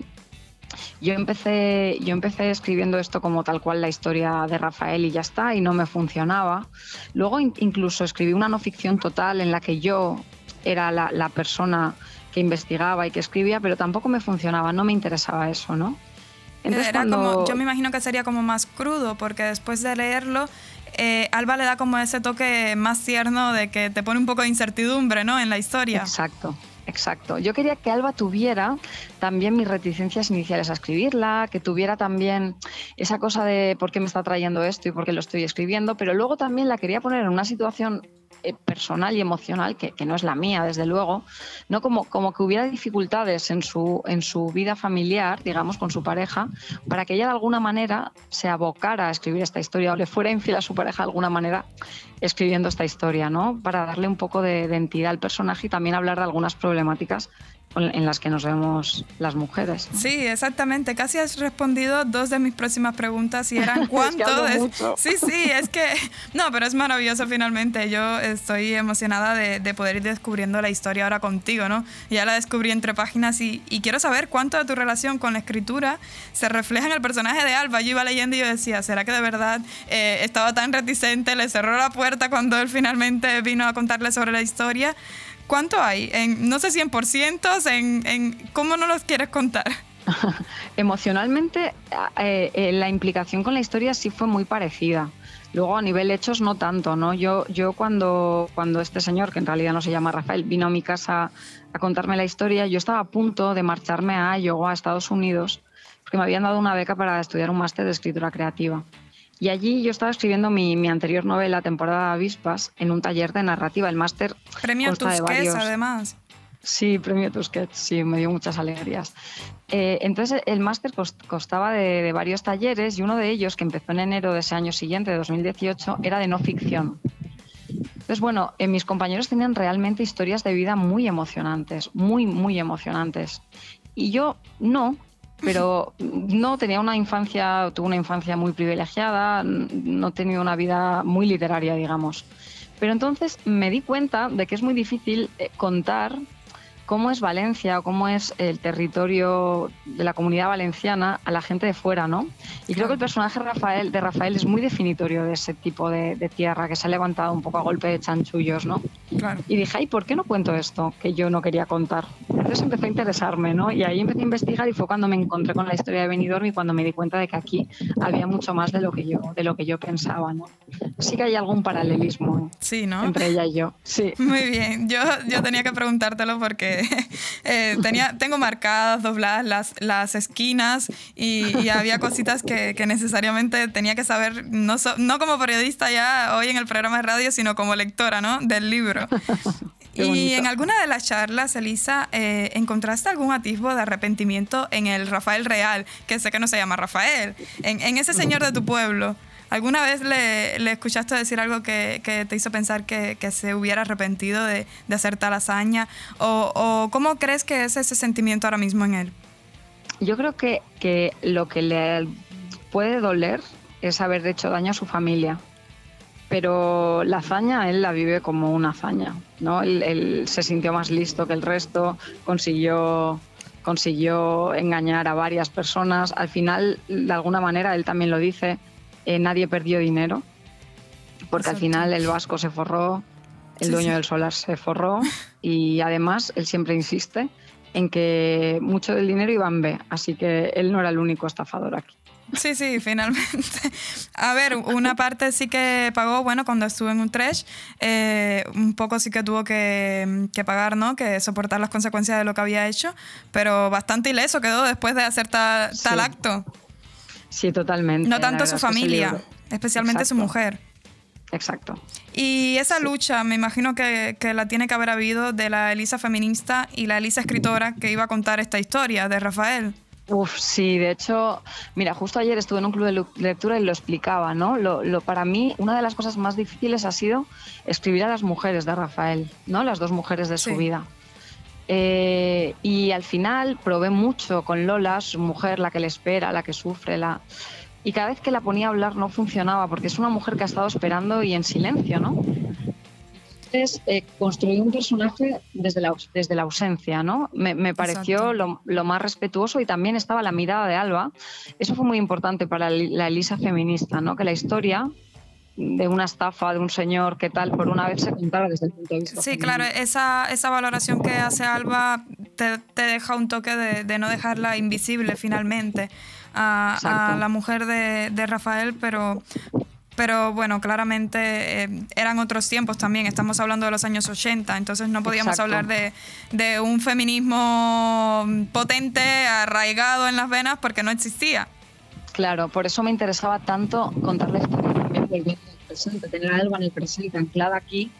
yo, empecé, yo empecé escribiendo esto como tal cual la historia de Rafael y ya está, y no me funcionaba. Luego in- incluso escribí una no ficción total en la que yo era la, la persona que investigaba y que escribía, pero tampoco me funcionaba, no me interesaba eso, ¿no? Entonces, Era cuando- como, yo me imagino que sería como más crudo, porque después de leerlo, eh, Alba le da como ese toque más tierno de que te pone un poco de incertidumbre, ¿no? En la historia. Exacto. Exacto. Yo quería que Alba tuviera también mis reticencias iniciales a escribirla, que tuviera también esa cosa de por qué me está trayendo esto y por qué lo estoy escribiendo, pero luego también la quería poner en una situación eh, personal y emocional, que, no es la mía, desde luego, no como, como que hubiera dificultades en su, en su vida familiar, digamos, con su pareja, para que ella de alguna manera se abocara a escribir esta historia o le fuera infiel a su pareja de alguna manera escribiendo esta historia, ¿no? Para darle un poco de, de entidad al personaje y también hablar de algunas problemáticas en las que nos vemos las mujeres. ¿no? Sí, exactamente. Casi has respondido dos de mis próximas preguntas y eran Es que cuánto. de- mucho. Sí, sí, es que. No, pero es maravilloso finalmente. Yo estoy emocionada de, de poder ir descubriendo la historia ahora contigo, ¿no? Ya la descubrí entre páginas y, y quiero saber cuánto de tu relación con la escritura se refleja en el personaje de Alba. Yo iba leyendo y yo decía, ¿será que de verdad eh, estaba tan reticente? Le cerró la puerta cuando él finalmente vino a contarle sobre la historia. ¿Cuánto hay? En, no sé si en por cientos, en, en cómo no los quieres contar. Emocionalmente, eh, eh, la implicación con la historia sí fue muy parecida. Luego a nivel hechos no tanto, ¿no? Yo, yo cuando, cuando este señor, que en realidad no se llama Rafael, vino a mi casa a contarme la historia, yo estaba a punto de marcharme a Iowa, a Estados Unidos, porque me habían dado una beca para estudiar un máster de escritura creativa. Y allí yo estaba escribiendo mi, mi anterior novela, Temporada de Avispas, en un taller de narrativa. El máster Premio Tusquets, varios- además. Sí, premio Tusquets, sí, me dio muchas alegrías. Eh, entonces, el máster constaba de, de varios talleres y uno de ellos, que empezó en enero de ese año siguiente, de 2018, era de no ficción. Entonces, bueno, eh, mis compañeros tenían realmente historias de vida muy emocionantes, muy, muy emocionantes. Y yo no, pero no tenía una infancia, tuve una infancia muy privilegiada, no tenido una vida muy literaria, digamos. Pero entonces me di cuenta de que es muy difícil eh, contar cómo es Valencia o cómo es el territorio de la comunidad valenciana a la gente de fuera, ¿no? Y creo que el personaje Rafael, de Rafael es muy definitorio de ese tipo de, de tierra que se ha levantado un poco a golpe de chanchullos, ¿no? Claro. Y dije, ay, ¿por qué no cuento esto que yo no quería contar? Entonces empezó a interesarme, ¿no? Y ahí empecé a investigar y fue cuando me encontré con la historia de Benidorm y cuando me di cuenta de que aquí había mucho más de lo que yo, de lo que yo pensaba, ¿no? Sí que hay algún paralelismo Sí, ¿no? entre ella y yo. Sí. Muy bien, yo, yo tenía que preguntártelo porque eh, tenía, tengo marcadas, dobladas las, las esquinas y, y había cositas que, que necesariamente tenía que saber, no, so- no como periodista ya hoy en el programa de radio, sino como lectora ¿no? del libro. Y en alguna de las charlas, Elisa, eh, ¿encontraste algún atisbo de arrepentimiento en el Rafael real, que sé que no se llama Rafael, en, en ese señor de tu pueblo? ¿Alguna vez le, escuchaste decir algo que, te hizo pensar que, se hubiera arrepentido de, hacer tal hazaña? ¿O, ¿O cómo crees que es ese sentimiento ahora mismo en él? Yo creo que, lo que le puede doler es haber hecho daño a su familia. Pero la hazaña él la vive como una hazaña, ¿no? Él, él se sintió más listo que el resto, consiguió, consiguió engañar a varias personas. Al final, de alguna manera, él también lo dice, eh, nadie perdió dinero, porque al final el vasco se forró, el Sí, dueño sí. del solar se forró y además él siempre insiste en que mucho del dinero iba en B, así que él no era el único estafador aquí. Sí, sí, finalmente. A ver, una parte sí que pagó, bueno, cuando estuvo en un trash, eh, un poco sí que tuvo que, que pagar, ¿no? Que soportar las consecuencias de lo que había hecho, pero bastante ileso quedó después de hacer ta- tal Sí. acto. Sí, totalmente. No tanto su familia, especialmente su mujer. Exacto. Y esa lucha, me imagino que, que la tiene que haber habido de la Elisa feminista y la Elisa escritora que iba a contar esta historia de Rafael. Uf, sí, de hecho, mira, justo ayer estuve en un club de lectura y lo explicaba, ¿no? Lo, para mí, una de las cosas más difíciles ha sido escribir a las mujeres de Rafael, ¿no? Las dos mujeres de su vida. Eh, y al final probé mucho con Lola, su mujer, la que le espera, la que sufre, la... Y cada vez que la ponía a hablar no funcionaba, porque es una mujer que ha estado esperando y en silencio, ¿no? Entonces, eh, construí un personaje desde la, desde la ausencia, ¿no? Me, pareció lo, más respetuoso y también estaba la mirada de Alba. Eso fue muy importante para la Elisa feminista, ¿no? Que la historia de una estafa de un señor que tal por una vez se contara desde el punto de vista sí claro esa, esa valoración que hace Alba te, te deja un toque de, de, no dejarla invisible finalmente a, a la mujer de, de, Rafael pero pero bueno, claramente eh, eran otros tiempos también, estamos hablando de los años 80, entonces no podíamos hablar de, de, un feminismo potente, arraigado en las venas, porque no existía. Claro, por eso me interesaba tanto contar la historia también volviendo al presente, tener a Alba en el presente, anclada aquí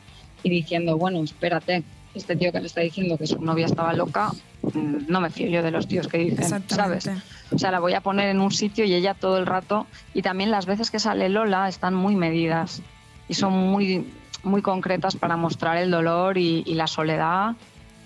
y diciendo, bueno, espérate, este tío que le está diciendo que su novia estaba loca, mm, no me fío yo de los tíos que dicen, ¿sabes? O sea, la voy a poner en un sitio y ella todo el rato. Y también las veces que sale Lola están muy medidas y son muy, muy concretas para mostrar el dolor y, la soledad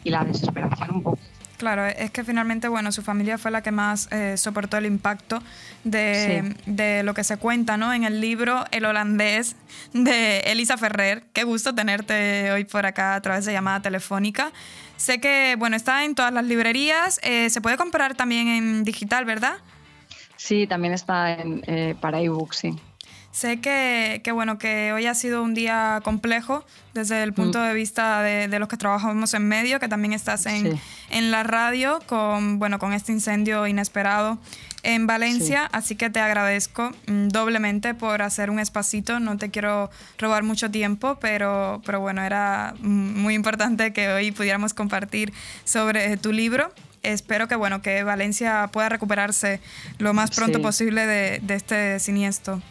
y la desesperación un poco. Claro, es que finalmente, bueno, su familia fue la que más eh, soportó el impacto de, de, lo que se cuenta, ¿no? En el libro El holandés de Elisa Ferrer. Qué gusto tenerte hoy por acá a través de llamada telefónica. Sé que, bueno, está en todas las librerías. Eh, se puede comprar también en digital, ¿verdad? Sí, también está en, eh, para ebook, sí. Sé que, que, bueno, que hoy ha sido un día complejo desde el punto mm. de vista de, de, los que trabajamos en medio, que también estás en, en la radio con, bueno, con este incendio inesperado en Valencia, así que te agradezco mm, doblemente por hacer un espacito. No te quiero robar mucho tiempo, pero, pero bueno, era muy importante que hoy pudiéramos compartir sobre tu libro. Espero que bueno que Valencia pueda recuperarse lo más pronto posible de, de este siniestro.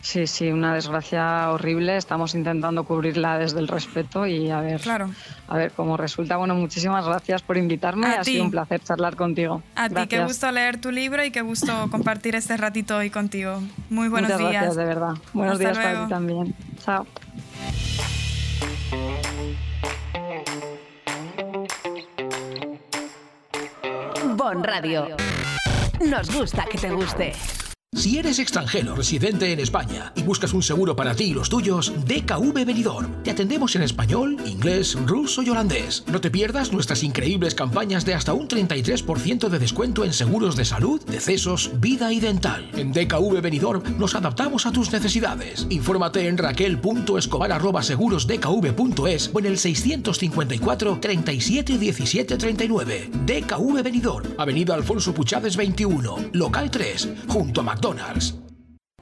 Sí, sí, una desgracia horrible. Estamos intentando cubrirla desde el respeto y a ver, claro. a ver cómo resulta. Bueno, muchísimas gracias por invitarme. ha sido un placer charlar contigo. A ti, qué gusto leer tu libro y qué gusto compartir este ratito hoy contigo. Muy buenos Muchas días. Gracias, de verdad. Buenos días para ti también. Chao. Bon Radio. Nos gusta que te guste. Si eres extranjero residente en España y buscas un seguro para ti y los tuyos, DKV Benidorm. Te atendemos en español, inglés, ruso y holandés. No te pierdas nuestras increíbles campañas de hasta un 33% de descuento en seguros de salud, decesos, vida y dental. En DKV Benidorm nos adaptamos a tus necesidades. Infórmate en raquel.escobar@segurosdkv.es o en el 654 37 17 39. DKV Benidorm, Avenida Alfonso Puchades 21, local 3, junto a McDonald's.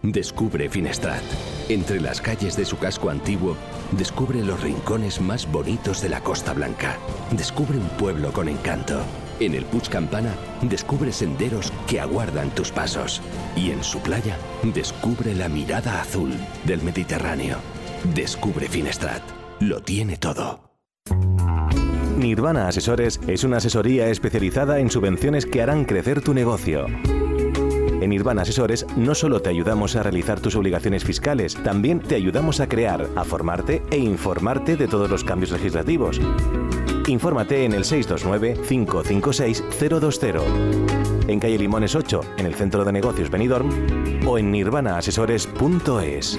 Descubre Finestrat. Entre las calles de su casco antiguo, descubre los rincones más bonitos de la Costa Blanca. Descubre un pueblo con encanto. En el Puig Campana, descubre senderos que aguardan tus pasos. Y en su playa, descubre la mirada azul del Mediterráneo. Descubre Finestrat. Lo tiene todo. Nirvana Asesores es una asesoría especializada en subvenciones que harán crecer tu negocio. En Nirvana Asesores no solo te ayudamos a realizar tus obligaciones fiscales, también te ayudamos a crear, a formarte e informarte de todos los cambios legislativos. Infórmate en el 629-556-020, en calle Limones 8, en el Centro de Negocios Benidorm, o en nirvanaasesores.es.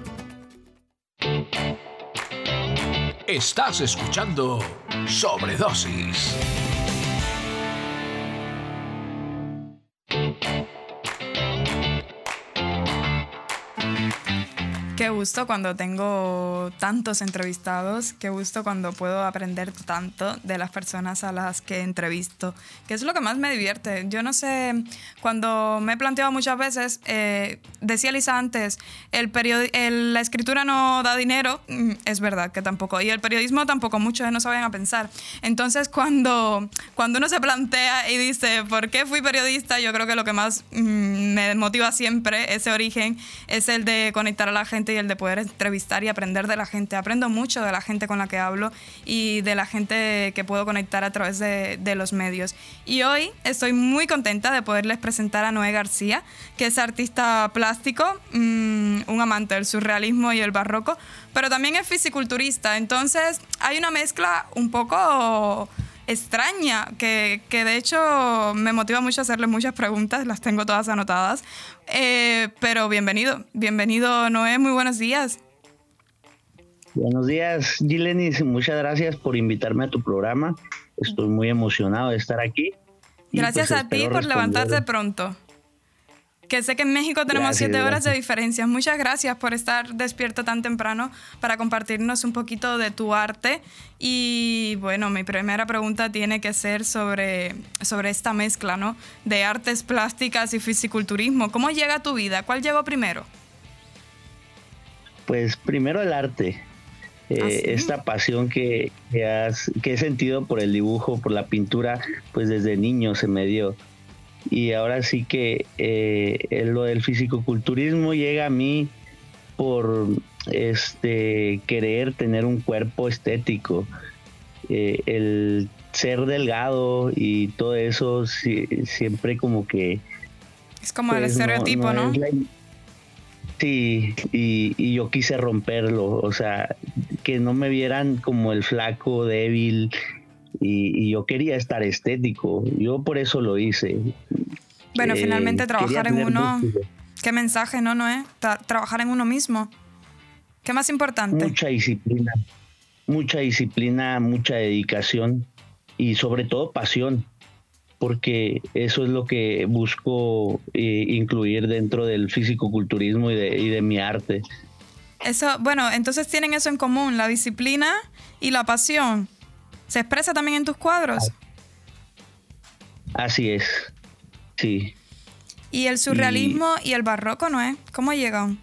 Estás escuchando Sobredosis. Qué gusto cuando tengo tantos entrevistados, qué gusto cuando puedo aprender tanto de las personas a las que entrevisto, que es lo que más me divierte. Yo no sé, cuando me he planteado muchas veces, eh, decía Lisa antes, el el, la escritura no da dinero, mm, es verdad que tampoco, y el periodismo tampoco, muchos no saben a pensar. Entonces cuando, cuando uno se plantea y dice, ¿por qué fui periodista? Yo creo que lo que más mm, me motiva siempre, ese origen, es el de conectar a la gente y el de poder entrevistar y aprender de la gente. Aprendo mucho de la gente con la que hablo y de la gente que puedo conectar a través de, los medios. Y hoy estoy muy contenta de poderles presentar a Noé García, que es artista plástico, mm, un amante del surrealismo y el barroco, pero también es fisiculturista. Entonces hay una mezcla un poco extraña, que, que, de hecho me motiva mucho a hacerle muchas preguntas, las tengo todas anotadas. Eh, pero bienvenido, bienvenido Noé, muy buenos días. Buenos días, Gilenis, muchas gracias por invitarme a tu programa. Estoy muy emocionado de estar aquí. Gracias pues, a ti por levantarte pronto que sé que en México tenemos siete horas de diferencia. Muchas gracias por estar despierto tan temprano para compartirnos un poquito de tu arte. Y bueno, mi primera pregunta tiene que ser sobre, sobre esta mezcla, ¿no? De artes plásticas y fisiculturismo. ¿Cómo llega a tu vida? ¿Cuál llegó primero? Pues primero el arte. Eh, ¿Ah, esta pasión que, que, has, que he sentido por el dibujo, por la pintura, pues desde niño se me dio y ahora sí que eh, lo del fisicoculturismo llega a mí por este querer tener un cuerpo estético. Eh, el ser delgado y todo eso siempre como que es como el pues, estereotipo no, sí y, y yo quise romperlo o sea que no me vieran como el flaco débil y, yo quería estar estético. Yo por eso lo hice. Bueno, eh, finalmente trabajar en uno. Qué mensaje, ¿no, Noé? trabajar en uno mismo. ¿Qué más importante? Mucha disciplina. Mucha disciplina, mucha dedicación y sobre todo pasión, porque eso es lo que busco eh, incluir dentro del físico-culturismo y de, y de mi arte. Eso, bueno, entonces tienen eso en común, la disciplina y la pasión. ¿Se expresa también en tus cuadros? Así es, sí. ¿Y el surrealismo y, el barroco, no es? ¿Cómo llegan?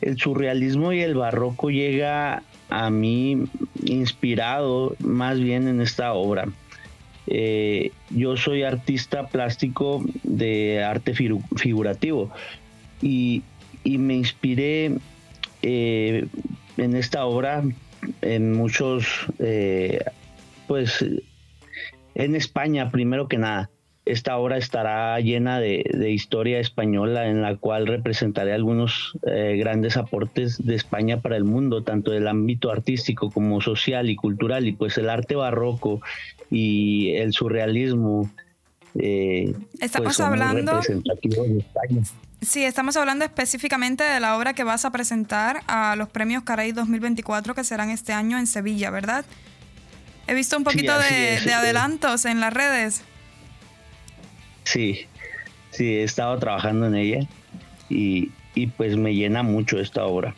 El surrealismo y el barroco llega a mí inspirado más bien en esta obra. Eh, yo soy artista plástico de arte figurativo y, me inspiré eh, en esta obra en muchos, eh, pues en España primero que nada. Esta obra estará llena de, historia española en la cual representaré algunos eh, grandes aportes de España para el mundo, tanto del ámbito artístico como social y cultural, y pues el arte barroco y el surrealismo. Eh, Estamos pues, hablando... De España. Sí, estamos hablando específicamente de la obra que vas a presentar a los premios Caray 2024 que serán este año en Sevilla, ¿verdad? He visto un poquito de, adelantos en las redes. Sí, sí, he estado trabajando en ella y, pues me llena mucho esta obra.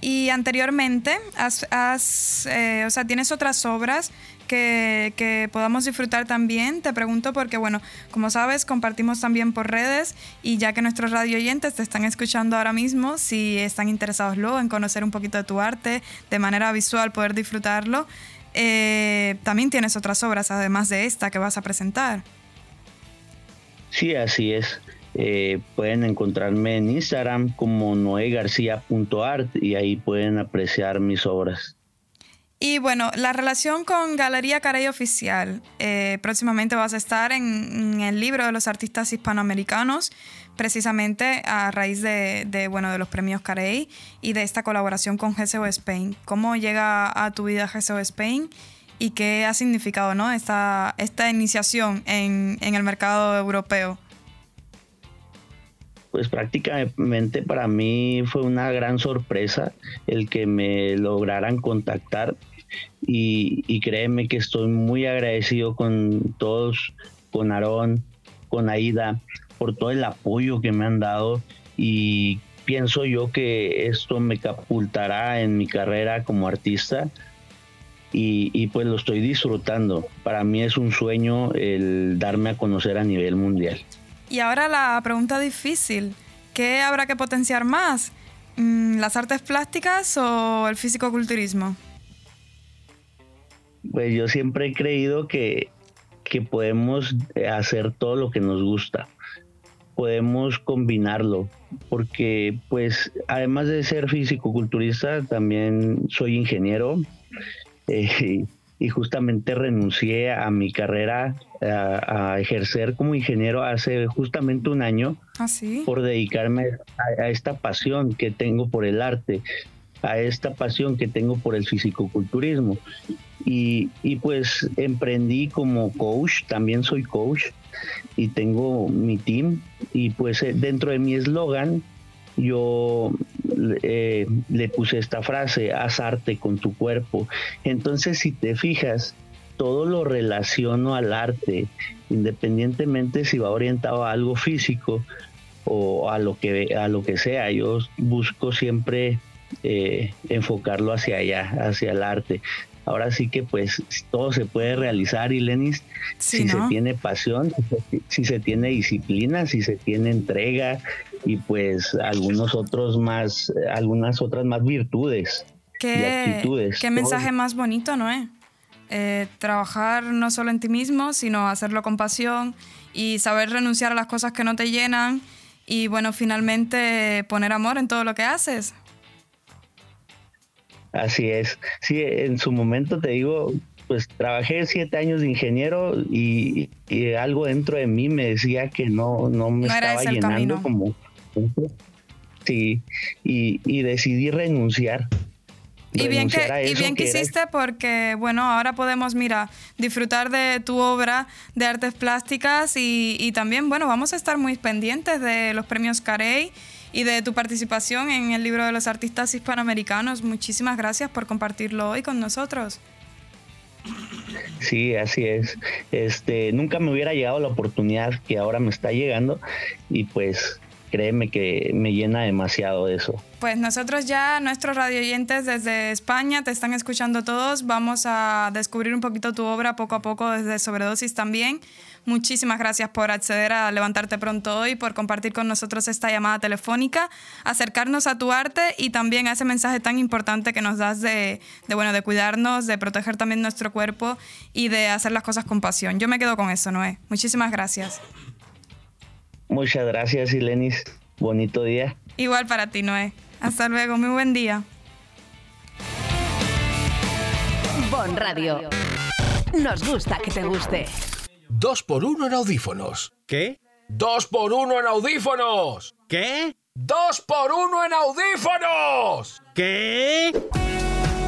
Y anteriormente, has, eh, o sea, tienes otras obras que, podamos disfrutar también. Te pregunto porque, bueno, como sabes, compartimos también por redes y ya que nuestros radio oyentes te están escuchando ahora mismo, si están interesados luego en conocer un poquito de tu arte, de manera visual poder disfrutarlo, eh, también tienes otras obras además de esta que vas a presentar. Sí, así es. Eh, pueden encontrarme en Instagram como noegarcia.art y ahí pueden apreciar mis obras. Y bueno, la relación con Galería Carey Oficial. Eh, próximamente vas a estar en, el libro de los artistas hispanoamericanos, precisamente a raíz de, bueno, de los premios Carey y de esta colaboración con GSO Spain. ¿Cómo llega a tu vida GSO Spain y qué ha significado ¿no? esta, esta iniciación en el mercado europeo? Pues prácticamente para mí fue una gran sorpresa el que me lograran contactar y, créeme que estoy muy agradecido con todos, con Aarón, con Aida, por todo el apoyo que me han dado y pienso yo que esto me catapultará en mi carrera como artista y, y, pues lo estoy disfrutando. Para mí es un sueño el darme a conocer a nivel mundial. Y ahora la pregunta difícil, ¿qué habrá que potenciar más? Mm, ¿Las artes plásticas o el físico-culturismo? Pues yo siempre he creído que, que podemos hacer todo lo que nos gusta. Podemos combinarlo, porque pues además de ser físico-culturista, también soy ingeniero. Eh, y justamente renuncié a mi carrera a, ejercer como ingeniero hace justamente un año ¿Ah, por dedicarme a, esta pasión que tengo por el arte, a esta pasión que tengo por el fisicoculturismo. Y, y pues emprendí como coach, también soy coach y tengo mi team y pues eh, dentro de mi eslogan yo eh, le puse esta frase, haz arte con tu cuerpo. Entonces, si te fijas, todo lo relaciono al arte, independientemente si va orientado a algo físico o a lo que, a lo que sea. Yo busco siempre eh, enfocarlo hacia allá, hacia el arte. Ahora sí que pues todo se puede realizar y Lenis, si se tiene pasión, si se tiene disciplina, si se tiene entrega, y pues algunos otros más, algunas otras más virtudes ¿Qué, y actitudes. Qué mensaje más bonito, ¿no es? Eh, trabajar no solo en ti mismo, sino hacerlo con pasión y saber renunciar a las cosas que no te llenan y bueno, finalmente poner amor en todo lo que haces. Así es. Sí, en su momento te digo, pues trabajé siete años de ingeniero y, algo dentro de mí me decía que no, no me estaba llenando como Sí, y, decidí renunciar. Y bien, que, y bien que hiciste porque, bueno, ahora podemos, mira, disfrutar de tu obra de artes plásticas y, también, bueno, vamos a estar muy pendientes de los premios Carey y de tu participación en el libro de los artistas hispanoamericanos. Muchísimas gracias por compartirlo hoy con nosotros. Sí, así es. Este, nunca me hubiera llegado la oportunidad que ahora me está llegando y pues créeme que me llena demasiado eso. Pues nosotros ya, nuestros radioyentes desde España, te están escuchando todos. Vamos a descubrir un poquito tu obra poco a poco desde Sobredosis también. Muchísimas gracias por acceder a Levantarte Pronto hoy, por compartir con nosotros esta llamada telefónica, acercarnos a tu arte y también a ese mensaje tan importante que nos das de, de, bueno, de cuidarnos, de proteger también nuestro cuerpo y de hacer las cosas con pasión. Yo me quedo con eso, Noé. Muchísimas gracias. Muchas gracias, Ilenis. Bonito día. Igual para ti, Noé. Hasta luego, muy buen día. Bon Radio. Nos gusta que te guste. Dos por uno en audífonos. ¿Qué? Dos por uno en audífonos. ¿Qué? Dos por uno en audífonos. ¿Qué?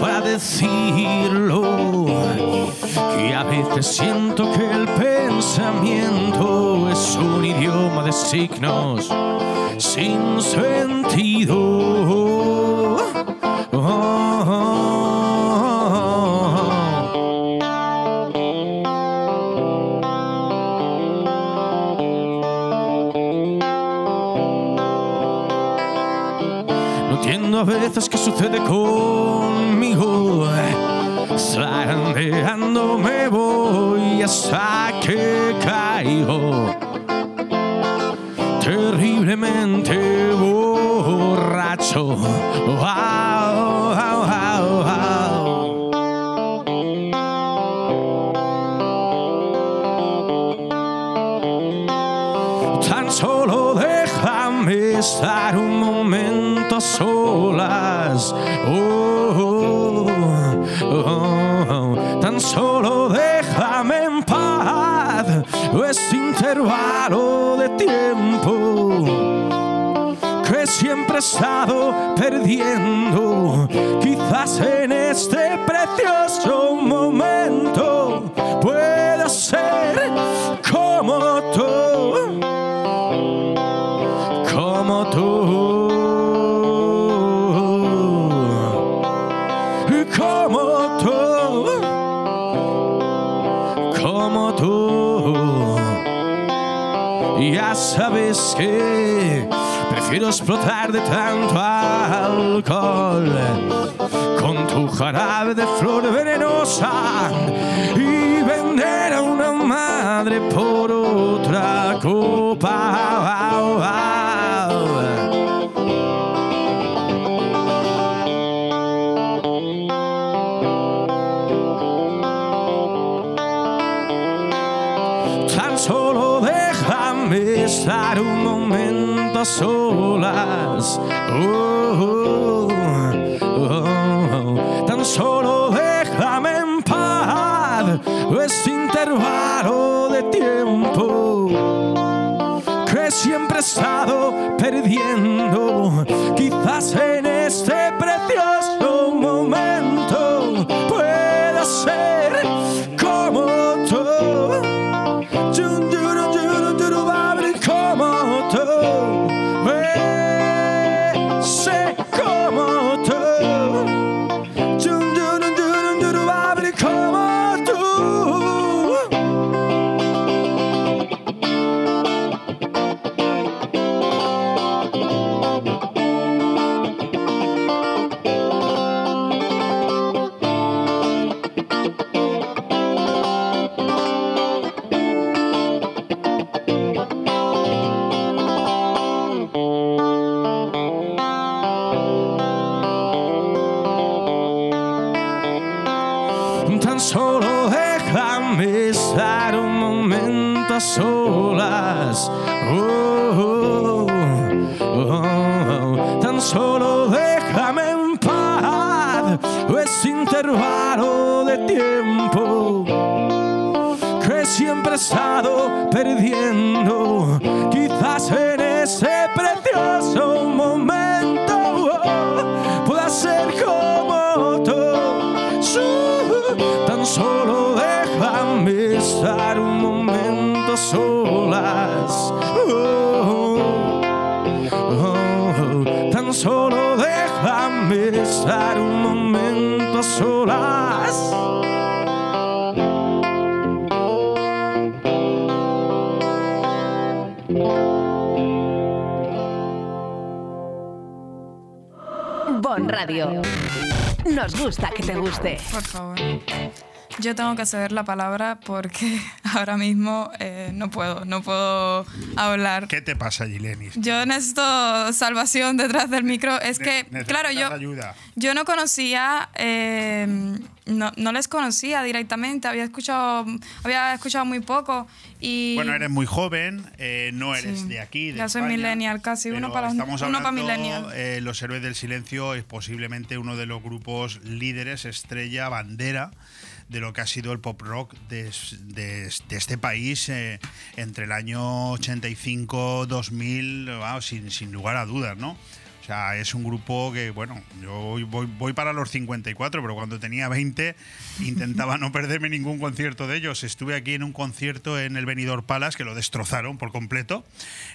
para decirlo. Y a veces siento que el pensamiento es un idioma de signos sin sentido. Oh, oh, oh. No entiendo a veces qué sucede con Zarandeando me voy hasta que caigo terriblemente borracho. Tan solo déjame estar un momento solas. Oh, Solo déjame en paz este intervalo de tiempo que siempre he estado perdiendo. Quizás en este precioso momento que prefiero explotar de tanto alcohol con tu jarabe de flor venenosa y vender a una madre por otra copa. Solas. Oh, oh, oh. Tan solo déjame en paz este intervalo de tiempo que siempre he estado perdiendo. Te guste. Por favor. Yo tengo que ceder la palabra porque ahora mismo eh, no puedo, no puedo hablar. ¿Qué te pasa, Gilenis? Yo necesito salvación detrás del micro. Es que, claro, yo, ayuda. yo no conocía, eh, no, no les conocía directamente, había escuchado, había escuchado muy poco y... Bueno, eres muy joven, eh, no eres Sí. de aquí. De ya soy millennial casi, uno para, estamos uno hablando, millennial. eh, Los Héroes del Silencio es posiblemente uno de los grupos líderes, estrella, bandera de lo que ha sido el pop rock de, de- de este país eh, entre el año 85-2000, vamos, sin, sin lugar a dudas, ¿no? Es un grupo que, bueno, yo voy para los 54, pero cuando tenía 20 intentaba no perderme ningún concierto de ellos. Estuve aquí en un concierto en el Benidorm Palace, que lo destrozaron por completo.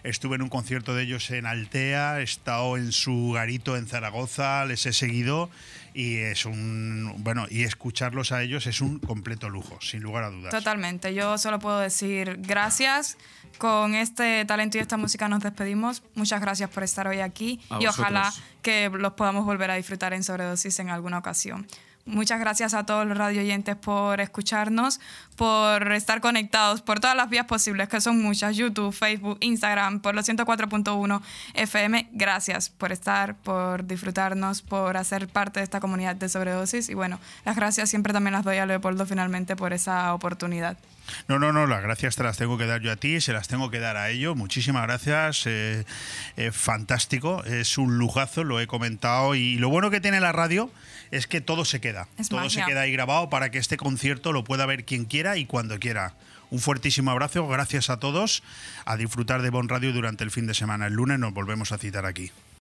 Estuve en un concierto de ellos en Altea, he estado en su garito en Zaragoza, les he seguido y es un, bueno, y escucharlos a ellos es un completo lujo, sin lugar a dudas. Totalmente, yo solo puedo decir gracias. Con este talento y esta música nos despedimos. Muchas gracias por estar hoy aquí A y vosotros. ojalá que los podamos volver a disfrutar en sobredosis en alguna ocasión. Muchas gracias a todos los radio oyentes por escucharnos, por estar conectados por todas las vías posibles, que son muchas, YouTube, Facebook, Instagram, por los 104.1 FM. Gracias por estar, por disfrutarnos, por hacer parte de esta comunidad de sobredosis. Y bueno, las gracias siempre también las doy a Leopoldo finalmente por esa oportunidad. No, no, no, las gracias te las tengo que dar yo a ti, se las tengo que dar a ellos. Muchísimas gracias, eh, eh, fantástico, es un lujazo, lo he comentado. Y lo bueno que tiene la radio es que todo se queda, todo se queda ahí grabado para que este concierto lo pueda ver quien quiera y cuando quiera. Un fuertísimo abrazo, gracias a todos, a disfrutar de Bon Radio durante el fin de semana. El lunes nos volvemos a citar aquí.